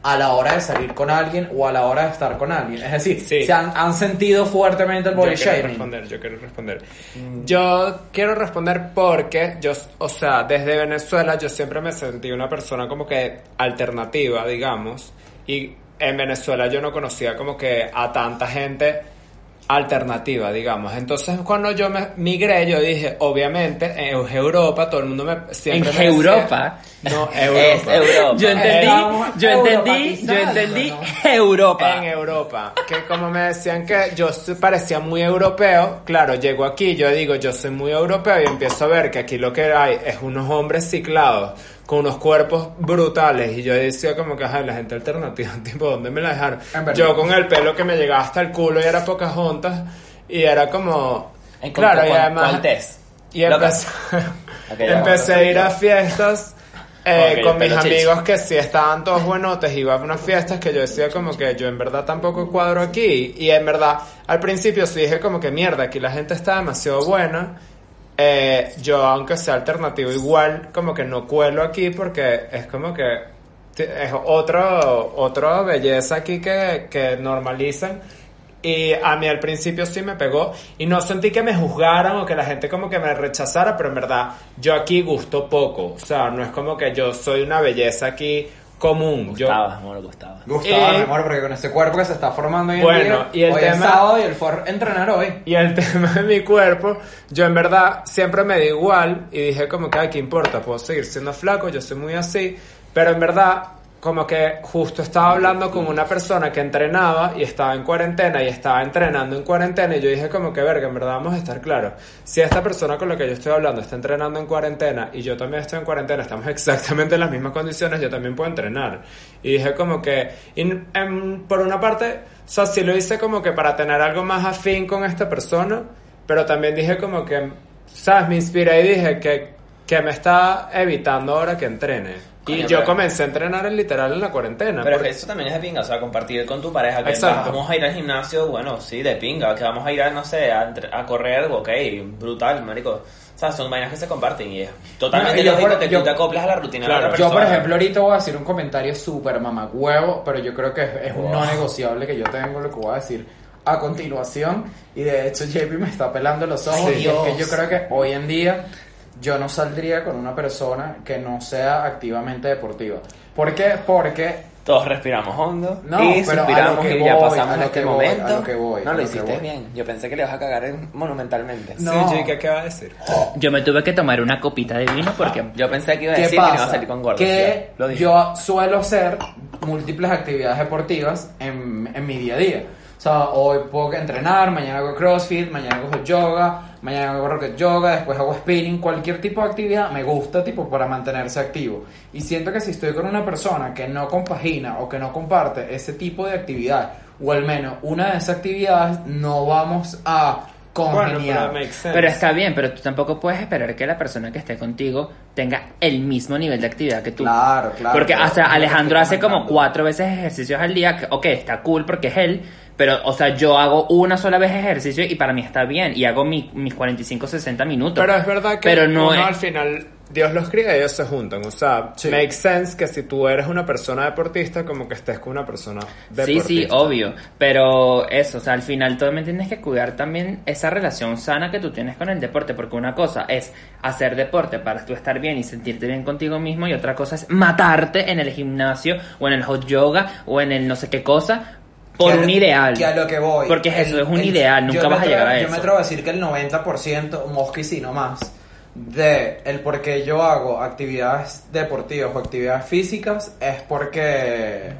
a la hora de salir con alguien o a la hora de estar con alguien. Es decir, Sí. se han, han sentido fuertemente el body yo quiero shaming. responder, yo quiero responder. Yo quiero responder porque yo, o sea, desde Venezuela yo siempre me sentí una persona como que alternativa, digamos, y en Venezuela yo no conocía como que a tanta gente alternativa, digamos. Entonces, cuando yo me migré, yo dije, obviamente, en Europa todo el mundo me siempre En me decía- Europa. No, Es Europa. Europa. Yo entendí, Estamos yo entendí, yo entendí ¿no? Europa. En Europa. Que como me decían que yo parecía muy europeo, claro, llego aquí, yo digo, yo soy muy europeo y empiezo a ver que aquí lo que hay es unos hombres ciclados con unos cuerpos brutales y yo decía como que, ajá, la gente alternativa, tipo, ¿dónde me la dejaron? Yo con el pelo que me llegaba hasta el culo y era pocas juntas y era como... ¿En Claro, y además... cuál test? Y empecé, empecé a ir a fiestas eh, con mis amigos que sí estaban todos buenotes, iba a unas fiestas que yo decía como que yo en verdad tampoco cuadro aquí. Y en verdad, al principio sí dije como que mierda, aquí la gente está demasiado buena. Eh, yo, aunque sea alternativo, igual como que no cuelo aquí porque es como que es otro, otra belleza aquí que, que normalizan. Y a mí al principio sí me pegó y no sentí que me juzgaran o que la gente como que me rechazara, pero en verdad yo aquí gusto poco. O sea, no es como que yo soy una belleza aquí común. Yo, Gustaba, amor, gustaba. Gustavo, Y- mi amor, porque con ese cuerpo que se está formando hoy en Bueno, día, y el hoy es tema- sábado y fue a entrenar hoy. Y el tema de mi cuerpo, yo en verdad siempre me di igual y dije como que, ay, ¿qué importa? Puedo seguir siendo flaco, yo soy muy así, pero en verdad como que justo estaba hablando con una persona que entrenaba y estaba en cuarentena y estaba entrenando en cuarentena y yo dije como que, verga, en verdad vamos a estar claros. Si esta persona con la que yo estoy hablando está entrenando en cuarentena y yo también estoy en cuarentena, estamos exactamente en las mismas condiciones, yo también puedo entrenar. Y dije como que, em, por una parte, o sí lo hice como que para tener algo más afín con esta persona, pero también dije como que, ¿sabes? Me inspiré y dije que, que me está evitando ahora que entrene. Y yo pero- comencé a entrenar en literal en la cuarentena. Pero porque- eso también es de pinga, o sea, compartir con tu pareja que Exacto. vamos a ir al gimnasio, bueno, sí, de pinga, que vamos a ir a, no sé, a, a correr, ok, brutal, marico. O sea, son vainas que se comparten y es totalmente No, lógico por- que yo- tú te acoplas a la rutina Claro, de la otra Yo, por persona. ejemplo, ahorita voy a decir un comentario súper mamagüevo, pero yo creo que es, es un no Wow. negociable que yo tengo lo que voy a decir a continuación. Y de hecho, JP me está pelando los ojos. Sí. y es que yo creo que hoy en día yo no saldría con una persona que no sea activamente deportiva. ¿Por qué? Porque Todos respiramos hondo No, y pero a suspiramos lo que y ya voy, pasamos a lo este que voy, a momento. lo que voy, a no lo lo hiciste voy. bien. Yo pensé que le vas a cagar en- monumentalmente. No. Sí, Jake, ¿qué va a decir? Yo me tuve que tomar una copita de vino porque Yo pensé que iba a ¿Qué decir que iba a salir con gordos. Que ya, lo dije. yo suelo hacer múltiples actividades deportivas en, en mi día a día. O sea, hoy puedo entrenar, mañana hago crossfit, mañana hago yoga, mañana hago rocket yoga, después hago spinning, cualquier tipo de actividad me gusta tipo para mantenerse activo. Y siento que si estoy con una persona que no compagina o que no comparte ese tipo de actividad, o al menos una de esas actividades, no vamos a Bueno, congeniar. pero makes sense. Pero está bien, pero tú tampoco puedes esperar que la persona que esté contigo tenga el mismo nivel de actividad que tú. Claro, claro. Porque claro. hasta Alejandro hace como cuatro veces ejercicios al día, que, ok, está cool porque es él, pero, o sea, yo hago una sola vez ejercicio y para mí está bien, y hago mi- mis 45, 60 minutos. Pero es verdad que Pero no uno es- al final, Dios los cría y ellos se juntan. O sea, Sí. makes sense que si tú eres una persona deportista, como que estés con una persona Sí, deportista. sí, obvio. Pero eso, o sea, al final tú también tienes que cuidar también esa relación sana que tú tienes con el deporte. Porque una cosa es hacer deporte para tú estar bien y sentirte bien contigo mismo. Y otra cosa es matarte en el gimnasio o en el hot yoga o en el no sé qué cosa por un lo- ideal. Que a lo que voy. Porque es eso, es un el- ideal, yo nunca me vas a llegar a Yo eso. me atrevo a decir que el 90%, mosca y si no más, de el por qué yo hago actividades deportivas o actividades físicas es porque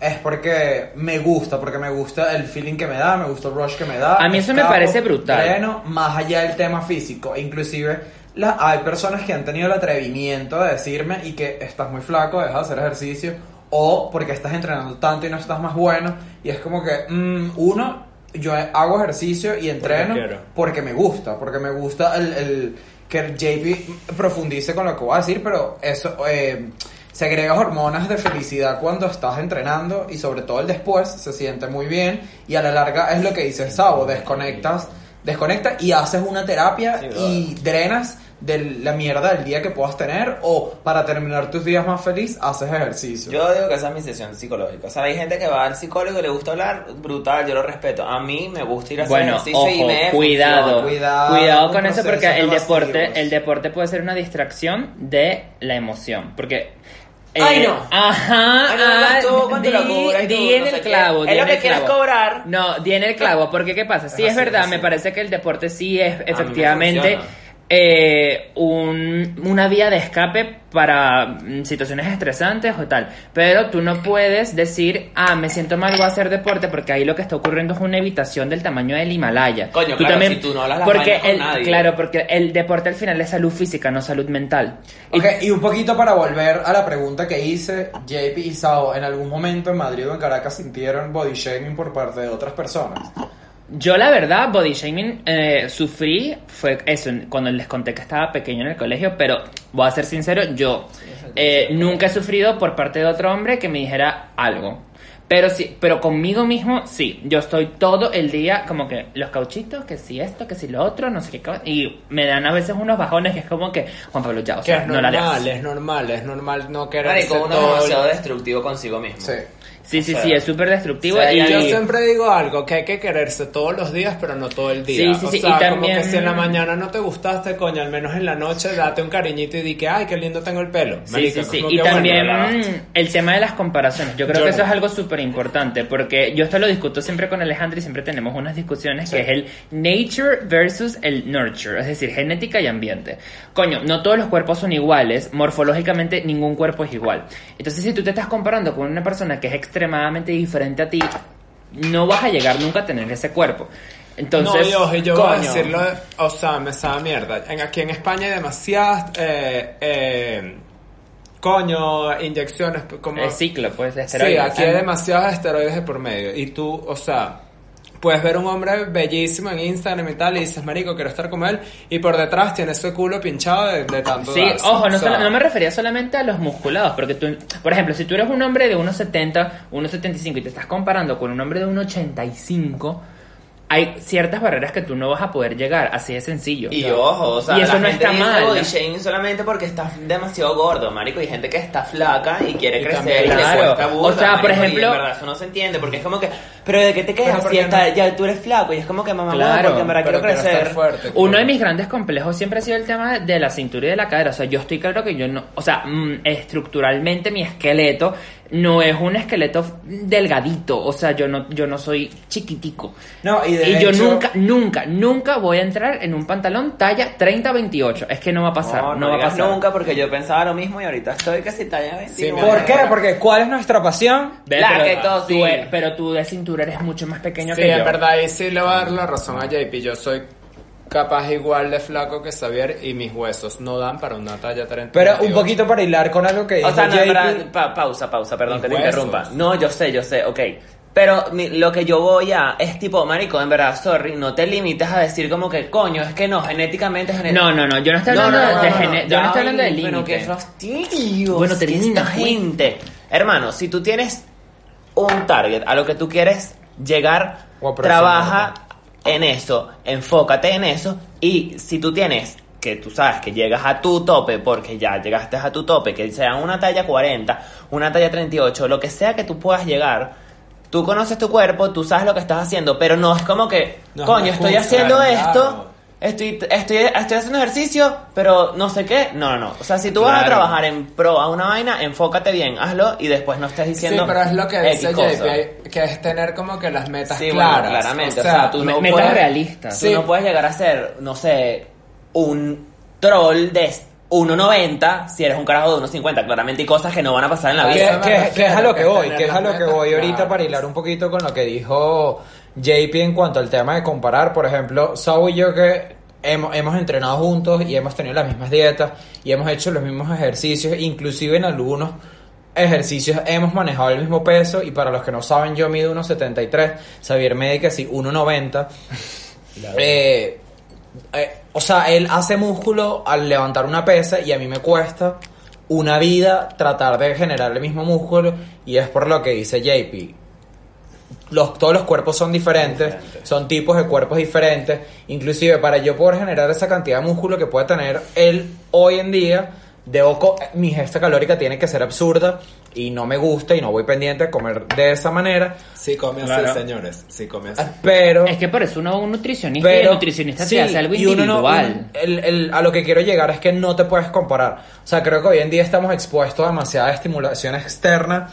es porque me gusta, porque me gusta el feeling que me da, me gusta el rush que me da. A mí eso me escapo, parece brutal. dreno, más allá del tema físico, inclusive la- hay personas que han tenido el atrevimiento de decirme y que estás muy flaco, deja de hacer ejercicio o porque estás entrenando tanto y no estás más bueno y es como que mm, uno yo hago ejercicio y entreno porque me gusta, porque me gusta el, el- que JP profundice con lo que voy a decir, pero eso, eh, segregas hormonas de felicidad cuando estás entrenando y sobre todo el después se siente muy bien y a la larga es lo que dice Sabo, desconectas, desconectas y haces una terapia Sí, y drenas de la mierda del día que puedas tener o para terminar tus días más feliz haces ejercicio. Yo digo que esa es mi sesión psicológica. O sea, hay gente que va al psicólogo y le gusta hablar, brutal, yo lo respeto. A mí me gusta ir a hacer Bueno, ejercicio y ojo, me cuidado. Cuidado cuidado, con eso porque el deporte, el deporte puede ser una distracción de la emoción, porque eh, Ay, no. Ajá, Ay, no di, y di tú, en no el qué. clavo. Es lo que clavo. cobrar. No, di en el clavo, porque ¿qué pasa? Sí, Es es así, verdad, es me parece que el deporte sí es me efectivamente. Eh, un- una vía de escape para mm, situaciones estresantes o tal. Pero tú no puedes decir, ah, me siento mal, voy a hacer deporte, porque ahí lo que está ocurriendo es una evitación del tamaño del Himalaya. Coño, claro, si tú no hablas porque con el, nadie. Claro, porque el deporte al final es salud física, no salud mental. Y- Ok, y un poquito para volver a la pregunta que hice, JP y Sao, ¿en algún momento en Madrid o en Caracas sintieron body shaming por parte de otras personas? Yo la verdad, body shaming eh, sufrí, fue eso, cuando les conté que estaba pequeño en el colegio, pero voy a ser sincero, yo eh, nunca he sufrido por parte de otro hombre que me dijera algo. Pero sí, pero conmigo mismo sí, yo estoy todo el día como que los cauchitos, que si esto, que si lo otro, no sé qué, y me dan a veces unos bajones que es como que, Juan Pablo, ya, o Que sea, es no la normal, leas. es normal, es normal no querer Marico, ser uno es todo- demasiado destructivo consigo mismo. Sí. Sí, sí, o sea, sí, es súper destructivo o sea, y... Yo siempre digo algo, que hay que quererse todos los días, pero no todo el día. Sí, sí, o sí, sea, y como que si en la mañana no te gustaste, coño, al menos en la noche date un cariñito y di que, ay, qué lindo tengo el pelo. Sí, sí, sí. Y bueno, también el tema de las comparaciones. Yo creo Yo que eso es algo súper importante porque yo esto lo discuto siempre con Alejandro y siempre tenemos unas discusiones que es el nature versus el nurture, es decir, genética y ambiente. Coño, no todos los cuerpos son iguales, morfológicamente ningún cuerpo es igual. Entonces, si tú te estás comparando con una persona que es extremadamente diferente a ti, no vas a llegar nunca a tener ese cuerpo. Entonces, no, yo voy a decirlo, o sea, me sabe mierda. En, aquí en España hay demasiadas, eh, eh, coño, inyecciones, como... el ciclo, pues, de Sí, esteroides. aquí hay demasiados esteroides de por medio. Y tú, o sea, puedes ver un hombre bellísimo en Instagram y tal, y dices, marico, quiero estar con él, y por detrás tiene ese culo pinchado de, de tanto Sí, darse. ojo, no, O sea, no me refería solamente a los musculados, porque tú, por ejemplo, si tú eres un hombre de 1,70, 1,75 y te estás comparando con un hombre de 1,85, hay ciertas barreras que tú no vas a poder llegar, así de sencillo. Y ojo, o sea, Y eso la no gente está dice mal, body shaming solamente porque estás demasiado gordo, marico. Hay gente que está flaca y quiere Y crecer también, y le claro. cuesta burda, O sea, por marico, y ejemplo- en verdad eso no se entiende porque es como que, pero de qué te Pero quejas ¿por si qué está, no? ya tú eres flaco y es como que mamá, Claro, porque en verdad pero quiero crecer. fuerte. Uno de claro. mis grandes complejos siempre ha sido el tema de la cintura y de la cadera. O sea, yo estoy claro que yo no. O sea, mm, estructuralmente mi esqueleto no es un esqueleto delgadito. O sea, yo no, yo no soy chiquitico. No, y de Y yo hecho- nunca, nunca, nunca voy a entrar en un pantalón talla 30-28. Es que no va a pasar. No, No, no, va a pasar. nunca porque yo pensaba lo mismo y ahorita estoy casi talla 29. ¿Por qué? Porque ¿cuál es nuestra pasión? Ve, La pero, que todo, tú sí. pero tú de cintura eres mucho más pequeño Sí, que en yo. verdad, ahí sí le voy a dar la razón a JP. Yo soy capaz igual de flaco que Xavier y mis huesos no dan para una talla 30. Pero un poquito para hilar con algo que O sea, no, en JP. verdad, pa- pausa, pausa, perdón Mis que te huesos. interrumpa. No, yo sé, yo sé, ok. Pero mi- lo que yo voy a es tipo, marico, en verdad, sorry, no te limites a decir como que, coño, es que no, genéticamente, genéticamente. No, no, no, yo no estoy hablando de, yo no estoy hablando de límite. Pero qué fastidio. Bueno, es que termina, esta pues. gente. Hermano, si tú tienes un target. A lo que tú quieres llegar, trabaja en eso, enfócate en eso. Y si tú tienes que tú sabes que llegas a tu tope porque ya llegaste a tu tope, que sea una talla 40, una talla 38, lo que sea que tú puedas llegar, tú conoces tu cuerpo, tú sabes lo que estás haciendo, pero no es como que, No coño, estoy haciendo claro. esto, estoy, estoy, estoy haciendo ejercicio, pero no sé qué, no, no, no, o sea, si tú vas a trabajar en pro a una vaina, enfócate bien, hazlo y después no estés Sí, diciendo pero es lo que dice. JP, que es tener como que las metas Sí, bueno, claras. claramente, o sea, tú no metas puedes- realistas. Tú Sí. no puedes llegar a ser, no sé, un troll de 1.90 si eres un carajo de 1.50. Claramente hay cosas que no van a pasar en la vida. que- es a lo que voy, que es a lo que voy ahorita para hilar un poquito con lo que dijo JP en cuanto al tema de comparar. Por ejemplo, Sao y yo que hemos, hemos entrenado juntos y hemos tenido las mismas dietas y hemos hecho los mismos ejercicios, inclusive en algunos ejercicios hemos manejado el mismo peso y para los que no saben yo mido 1,73, Xavier que sí 1,90. Eh, eh, o sea, él hace músculo al levantar una pesa y a mí me cuesta una vida tratar de generar el mismo músculo y es por lo que dice JP. Los, todos los cuerpos son diferentes, Diferentes. son tipos de cuerpos diferentes. Inclusive para yo poder generar esa cantidad de músculo que puede tener él hoy en día, debo co- mi gesta calórica tiene que ser absurda y no me gusta y no voy pendiente a comer de esa manera. Sí come así, Claro. señores. Sí come así. Pero... Es que por eso uno un nutricionista y el Pero nutricionista sí, te hace algo y uno no- individual. uno- el- el- a lo que quiero llegar es que no te puedes comparar. O sea, creo que hoy en día estamos expuestos a demasiada estimulación externa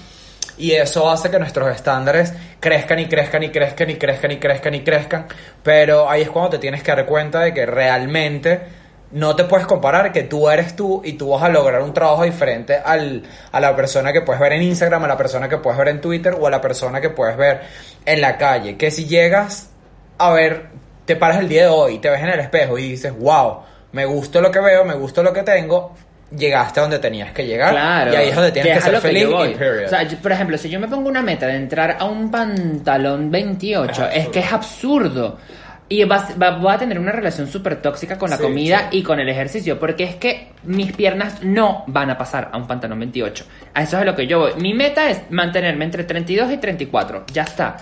y eso hace que nuestros estándares crezcan y crezcan y crezcan y crezcan y crezcan y crezcan. Pero ahí es cuando te tienes que dar cuenta de que realmente no te puedes comparar, que tú eres tú y tú vas a lograr un trabajo diferente al, a la persona que puedes ver en Instagram, a la persona que puedes ver en Twitter o a la persona que puedes ver en la calle. Que si llegas a ver, te paras el día de hoy, te ves en el espejo y dices, wow, me gusta lo que veo, me gusta lo que tengo, llegaste a donde tenías que llegar. Claro. Y ahí es donde tienes que, a ser feliz period. O sea, yo- por ejemplo, si yo me pongo una meta de entrar a un pantalón 28, es, que es absurdo. Y va- voy a tener una relación súper tóxica con la Sí, comida sí. y con el ejercicio, porque es que mis piernas no van a pasar a un pantalón 28. A eso es a lo que yo voy. Mi meta es mantenerme entre 32 y 34. Ya está.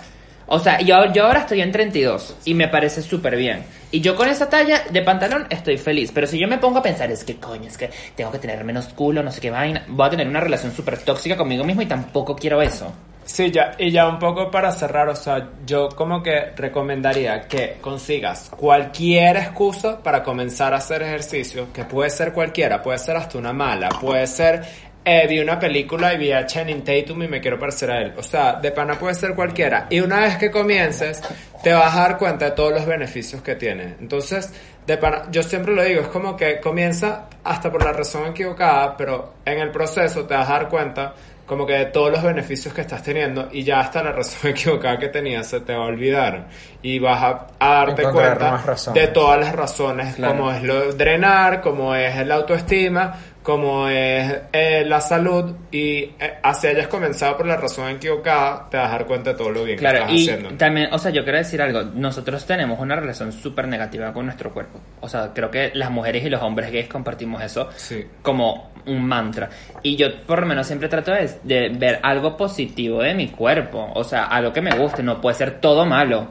O sea, yo, yo ahora estoy en 32 y me parece súper bien. Y yo con esa talla de pantalón estoy feliz. Pero si yo me pongo a pensar, es que coño, es que tengo que tener menos culo, no sé qué vaina, voy a tener una relación súper tóxica conmigo mismo y tampoco quiero eso. Sí, ya, y ya un poco para cerrar, o sea, yo como que recomendaría que consigas cualquier excusa para comenzar a hacer ejercicio, que puede ser cualquiera, puede ser hasta una mala, puede ser, eh, vi una película y vi a Channing Tatum y me quiero parecer a él, o sea, de pana puede ser cualquiera, y una vez que comiences, te vas a dar cuenta de todos los beneficios que tiene, entonces, de pana, yo siempre lo digo, es como que comienza hasta por la razón equivocada, pero en el proceso te vas a dar cuenta como que de todos los beneficios que estás teniendo y ya hasta la razón equivocada que tenías se te va a olvidar. Y vas a, a darte Encontrar cuenta de todas las razones Claro. como es lo drenar, como es la autoestima, como es eh, la salud y eh, así hayas comenzado por la razón equivocada te vas a dar cuenta de todo lo bien que Claro, estás y haciendo. también, o sea, yo quiero decir algo, nosotros tenemos una relación súper negativa con nuestro cuerpo. O sea, creo que las mujeres y los hombres gays compartimos eso Sí. como un mantra. Y yo por lo menos siempre trato de, de ver algo positivo de mi cuerpo, o sea, algo que me guste, no puede ser todo malo.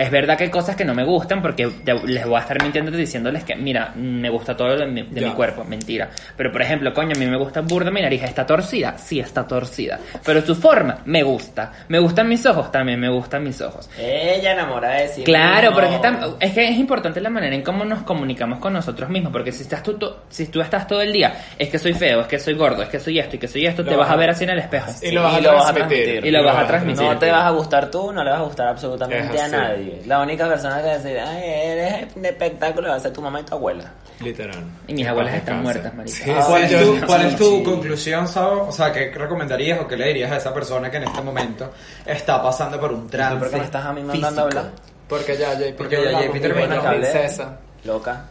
Es verdad que hay cosas que no me gustan porque te- les voy a estar mintiendo diciéndoles que, mira, me gusta todo de, mi, de Ya. mi cuerpo, mentira. Pero por ejemplo, coño, a mí me gusta burda mi nariz, ¿está torcida? Sí, está torcida. Pero su forma, me gusta. Me gustan mis ojos, también me gustan mis ojos. Ella enamora de sí Claro, mismo. porque es, que es importante la manera en cómo nos comunicamos con nosotros mismos, porque si estás tú, to- si tú estás todo el día, es que soy feo, es que soy gordo, es que soy esto y que soy esto, Lo te vas vas a a- ver así en el espejo. Y lo vas a transmitir. transmitir. Y lo vas a transmitir. No te vas a gustar tú, no le vas a gustar absolutamente Es a así. nadie. La única persona que decir, ay, eres de espectáculo va a ser tu mamá y tu abuela. Literal. Y mis abuelas están muertas, marica. Sí, ¿Cuál, sí, es tu, cuál es tu sí. conclusión, Sabo? O sea, ¿qué recomendarías o qué le dirías a esa persona que en este momento está pasando por un ¿Y trance por qué me estás a mí mandando a hablar? Porque ya, JP, Porque ya JP terminó. princesa. Loca.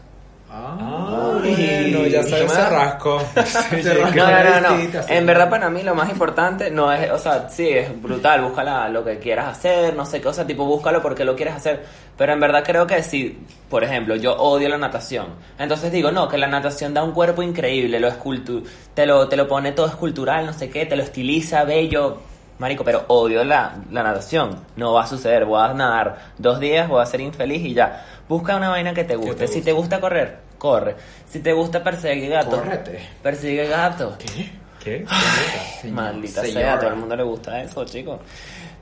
Ah, Bueno, ya rasco. Sí, Se rascó. No, no, no. En verdad para mí lo más importante no es, o sea, sí, es brutal, búscala lo que quieras hacer, no sé qué, o sea, tipo, búscalo porque lo quieres hacer. Pero en verdad creo que si, por ejemplo, yo odio la natación. Entonces digo, no, que la natación da un cuerpo increíble, lo escultu te lo, te lo pone todo escultural, no sé qué, te lo estiliza, bello. Marico, pero odio la, la natación. No va a suceder. Voy a nadar dos días, voy a ser infeliz y ya. Busca una vaina que te guste. te Si guste. te gusta correr, corre. Si te gusta perseguir gatos, Córrete. persigue gatos. ¿Qué? ¿Qué? Maldita sea, a todo el mundo le gusta eso, chicos.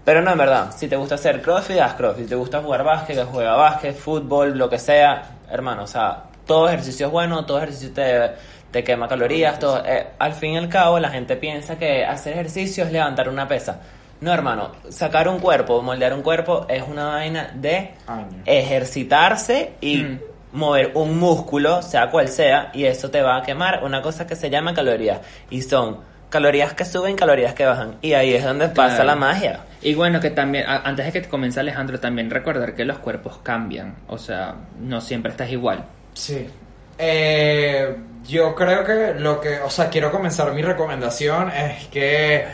Pero no, en verdad, si te gusta hacer crossfit, haz crossfit. Si te gusta jugar básquet, juega básquet, fútbol, lo que sea. Hermano, o sea, todo ejercicio es bueno, todo ejercicio te, te quema calorías, todo. eh, al fin y al cabo, la gente piensa que hacer ejercicio es levantar una pesa. No, hermano, sacar un cuerpo, moldear un cuerpo es una vaina de Año. ejercitarse y Mm. mover un músculo, sea cual sea, y eso te va a quemar una cosa que se llama calorías. Y son calorías que suben, calorías que bajan. Y ahí es donde pasa Claro. la magia. Y bueno, que también, a- antes de que comience Alejandro, también recordar que los cuerpos cambian. O sea, no siempre estás igual. Sí. Eh, yo creo que lo que, o sea, quiero comenzar mi recomendación es que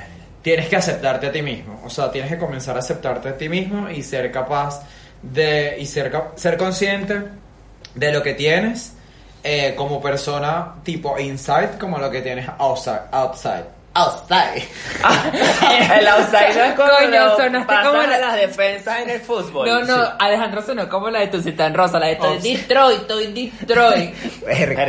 tienes que aceptarte a ti mismo. O sea, tienes que comenzar a aceptarte a ti mismo y ser capaz de, y ser, ser consciente de lo que tienes eh, como persona tipo inside como lo que tienes outside. Outside. Outside. el outside no es como Coño, lo sonaste como la- las defensas en el fútbol. No, no, Sí. Alejandro sonó como la de Tucita en Rosa, la de estoy Oh. Detroit, estoy Detroit. Verga,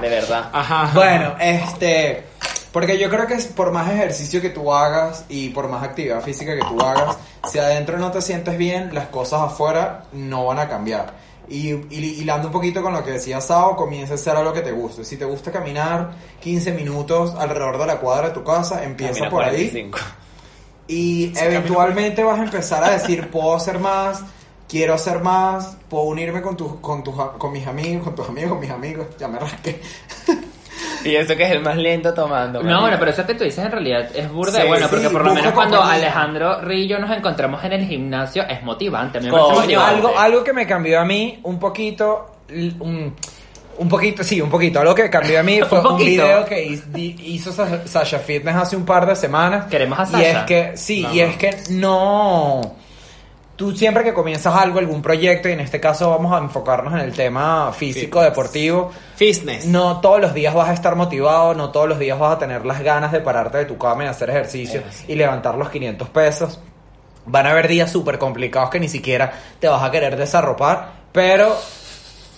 de verdad. Ajá. Bueno, este. Porque yo creo que es por más ejercicio que tú hagas y por más actividad física que tú hagas, si adentro no te sientes bien, las cosas afuera no van a cambiar. Y, y hilando un poquito con lo que decía Sao, comienza a hacer algo que te guste. Si te gusta caminar 15 minutos alrededor de la cuadra de tu casa, empieza Camina por ahí. 45. Y eventualmente vas a empezar a decir, puedo hacer más, quiero hacer más, puedo unirme con, tus con, tus con mis amigos, con tus amigos, con mis amigos, ya me rasqué. Y eso que es el más lento tomando. No, bueno, pero eso que tú dices en realidad es burda Sí, bueno, sí, porque por lo menos cuando compañía. Alejandro yo nos encontramos en el gimnasio es motivante. A mí me Coño, parece Coño, motivante. algo, algo que me cambió a mí un poquito, un, un poquito, sí, un poquito. Algo que cambió a mí fue Un video que hizo Sa- Sasha Fitness hace un par de semanas. Queremos a Y es Sasha. que, sí, No, y es que no... Tú siempre que comienzas algo, algún proyecto, y en este caso vamos a enfocarnos en el tema físico, Fitness. deportivo, Fitness. no todos los días vas a estar motivado, no todos los días vas a tener las ganas de pararte de tu cama y hacer ejercicio y levantar los 500 pesos. Van a haber días súper complicados que ni siquiera te vas a querer desarropar, pero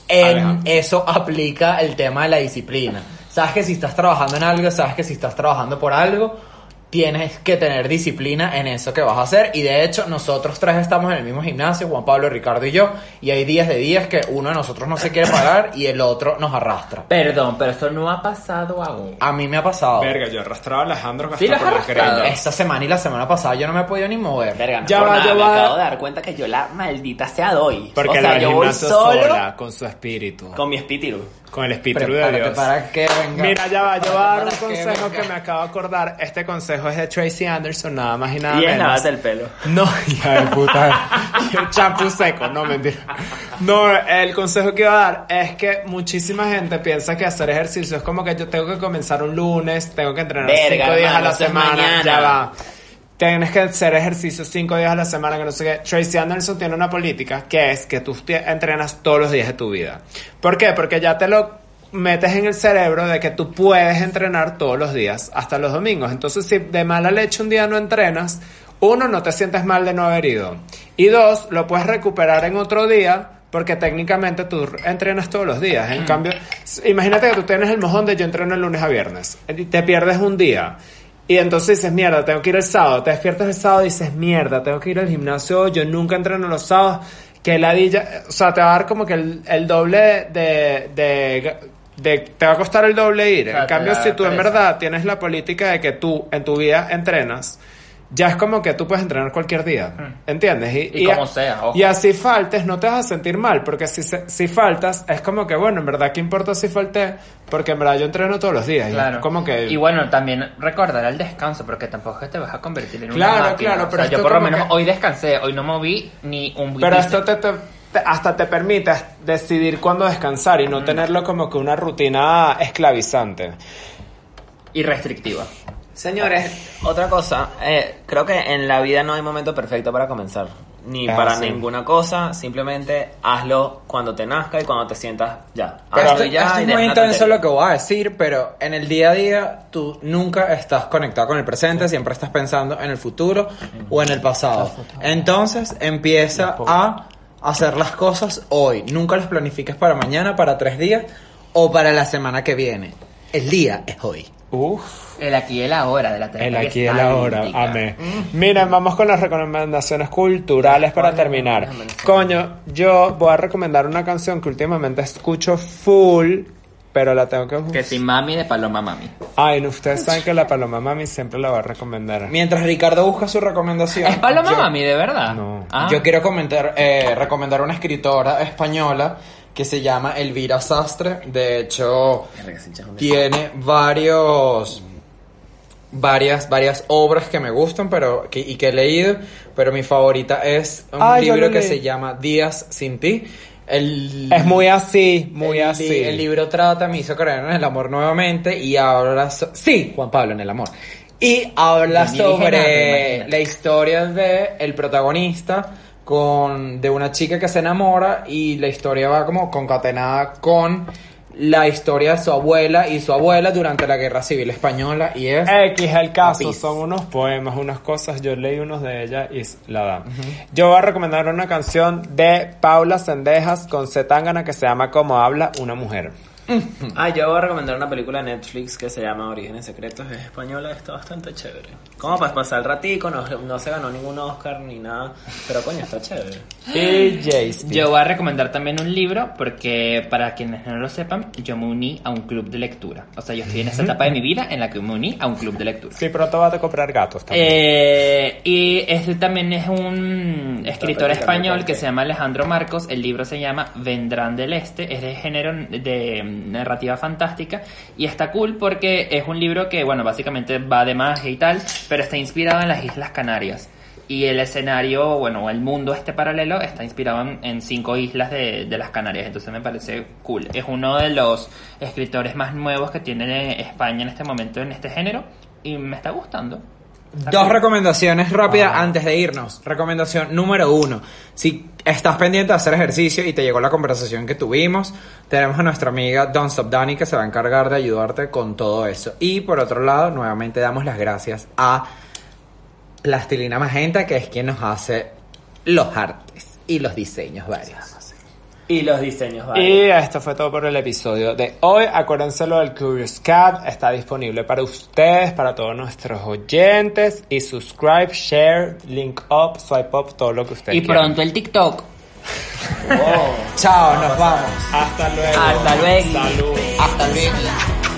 en eso aplica el tema de la disciplina. Sabes que si estás trabajando en algo, sabes que si estás trabajando por algo, tienes que tener disciplina en eso que vas a hacer. Y de hecho, nosotros tres estamos en el mismo gimnasio, Juan Pablo, Ricardo y yo, y hay días de días que uno de nosotros no se quiere parar y el otro nos arrastra. Perdón, pero eso no ha pasado aún. A mí me ha pasado. Verga, yo arrastraba a Alejandro hasta Sí, lo has por la arrastrado. greña. Esta semana y la semana pasada yo no me he podido ni mover. Verga, no Ya va, nada, ya me va. acabo de dar cuenta que yo la maldita sea doy. Porque o sea, yo voy solo sola, con su espíritu. con mi espíritu. Con el espíritu de Dios. para que venga. Mira, ya va, yo voy a dar un consejo que me acabo de acordar. Este consejo es de Tracy Anderson, nada más y nada y es menos. lavarte el pelo. No, hija de puta. Y el champú seco, no, mentira. No, el consejo que iba a dar es que muchísima gente piensa que hacer ejercicio es como que yo tengo que comenzar un lunes, tengo que entrenar Verga, cinco días a la es semana, mañana. ya va. Tienes que hacer ejercicio cinco días a la semana, que no sé qué. Tracy Anderson tiene una política que es que tú entrenas todos los días de tu vida. ¿Por qué? Porque ya te lo metes en el cerebro de que tú puedes entrenar todos los días, hasta los domingos. Entonces, si de mala leche un día no entrenas, uno, no te sientes mal de no haber ido. Y dos, lo puedes recuperar en otro día porque técnicamente tú entrenas todos los días. En cambio, s- imagínate que tú tienes el mojón de yo entreno el lunes a viernes y te pierdes un día. Y entonces dices, mierda, tengo que ir el sábado. Te despiertas el sábado y dices, mierda, tengo que ir al gimnasio. Yo nunca entreno los sábados. Que ladilla. O sea, te va a dar como que el, el doble de, de, de- Te va a costar el doble ir. O sea, en cambio, si tú en verdad tienes la política de que tú en tu vida entrenas, ya es como que tú puedes entrenar cualquier día. ¿Entiendes? Y como sea, ojo. Y así faltes, no te vas a sentir mal. Porque si, si faltas, es como que, bueno, en verdad, ¿qué importa si falté? Porque en verdad yo entreno todos los días. y Claro. como que. Y bueno, también recordar el descanso, porque tampoco es que te vas a convertir en Claro, una máquina. claro, O pero sea, yo por lo menos que- hoy descansé, hoy no moví ni un Pero bíceps. esto te- te- hasta te permite decidir cuándo descansar y no tenerlo como que una rutina esclavizante. Y restrictiva. Señores, otra cosa, eh, creo que en la vida no hay momento perfecto para comenzar. Ni Ah, para sí. ninguna cosa, simplemente hazlo cuando te nazca y cuando te sientas ya. Pero Hazlo esto, ya esto es muy intenso lo que voy a decir, pero en el día a día tú nunca estás conectado con el presente, siempre estás pensando en el futuro o en el pasado. Entonces empieza a hacer las cosas hoy. Nunca las planifiques para mañana, para tres días o para la semana que viene. El día es hoy. Uf. El aquí y el ahora de la El aquí y el ahora, amén. Miren, vamos con las recomendaciones culturales para terminar. Coño, yo voy a recomendar una canción que últimamente escucho full, pero la tengo que... Que si mami de Paloma Mami. Ay, no, ustedes saben que la Paloma Mami siempre la voy a recomendar. Mientras Ricardo busca su recomendación. ¿Es Paloma yo- Mami, de verdad? No. Ah. Yo quiero comentar, eh, recomendar una escritora española que se llama Elvira Sastre. De hecho, tiene varios varias varias obras que me gustan pero que, y que he leído pero mi favorita es un Ah, libro que se llama Días sin ti el, Es muy así, muy el, así. el libro trata me hizo creer en el amor nuevamente y habla so- sí Juan Pablo en el amor y habla ni nada, sobre imagínate. la historia de el protagonista con de una chica que se enamora y la historia va como concatenada con la historia de su abuela y su abuela durante la Guerra Civil Española y es... X el caso, son unos poemas, unas cosas, yo leí unos de ella y la da. Yo voy a recomendar una canción de Paula Sendejas con Zetangana que se llama Como habla una mujer. Ah, yo voy a recomendar una película de Netflix que se llama Orígenes Secretos, es española, está bastante chévere. Como para pasar el ratico, no, no se ganó ningún Oscar ni nada, pero coño, está chévere. Y Jace. Yo voy a recomendar también un libro porque para quienes no lo sepan, yo me uní a un club de lectura. O sea, yo estoy en esa etapa de mi vida en la que me uní a un club de lectura. Sí, pronto vas a comprar gatos también. Eh, y este también es un escritor español que se llama Alejandro Marcos. El libro se llama Vendrán del Este. Es de género de narrativa fantástica. Y está cool porque es un libro que, bueno, básicamente va de magia y tal, pero está inspirado en las Islas Canarias. Y el escenario, bueno, el mundo este paralelo está inspirado en, cinco islas de, de las Canarias. Entonces me parece cool. Es uno de los escritores más nuevos que tiene España en este momento en este género. Y me está gustando. Dos recomendaciones rápidas antes de irnos. Recomendación número uno. Si estás pendiente de hacer ejercicio y te llegó la conversación que tuvimos, tenemos a nuestra amiga Don't Stop Dani que se va a encargar de ayudarte con todo eso. Y por otro lado, nuevamente damos las gracias a Plastilina Magenta, que es quien nos hace los artes y los diseños varios. Y los diseños, vale. Y esto fue todo por el episodio de hoy. Acuérdense lo del Curious Cat. Está disponible para ustedes, para todos nuestros oyentes. Y subscribe, share, link up, swipe up, todo lo que ustedes Y quieran. pronto el TikTok. Chao, nos vamos. Hasta luego. Hasta luego. Salud. Hasta luego.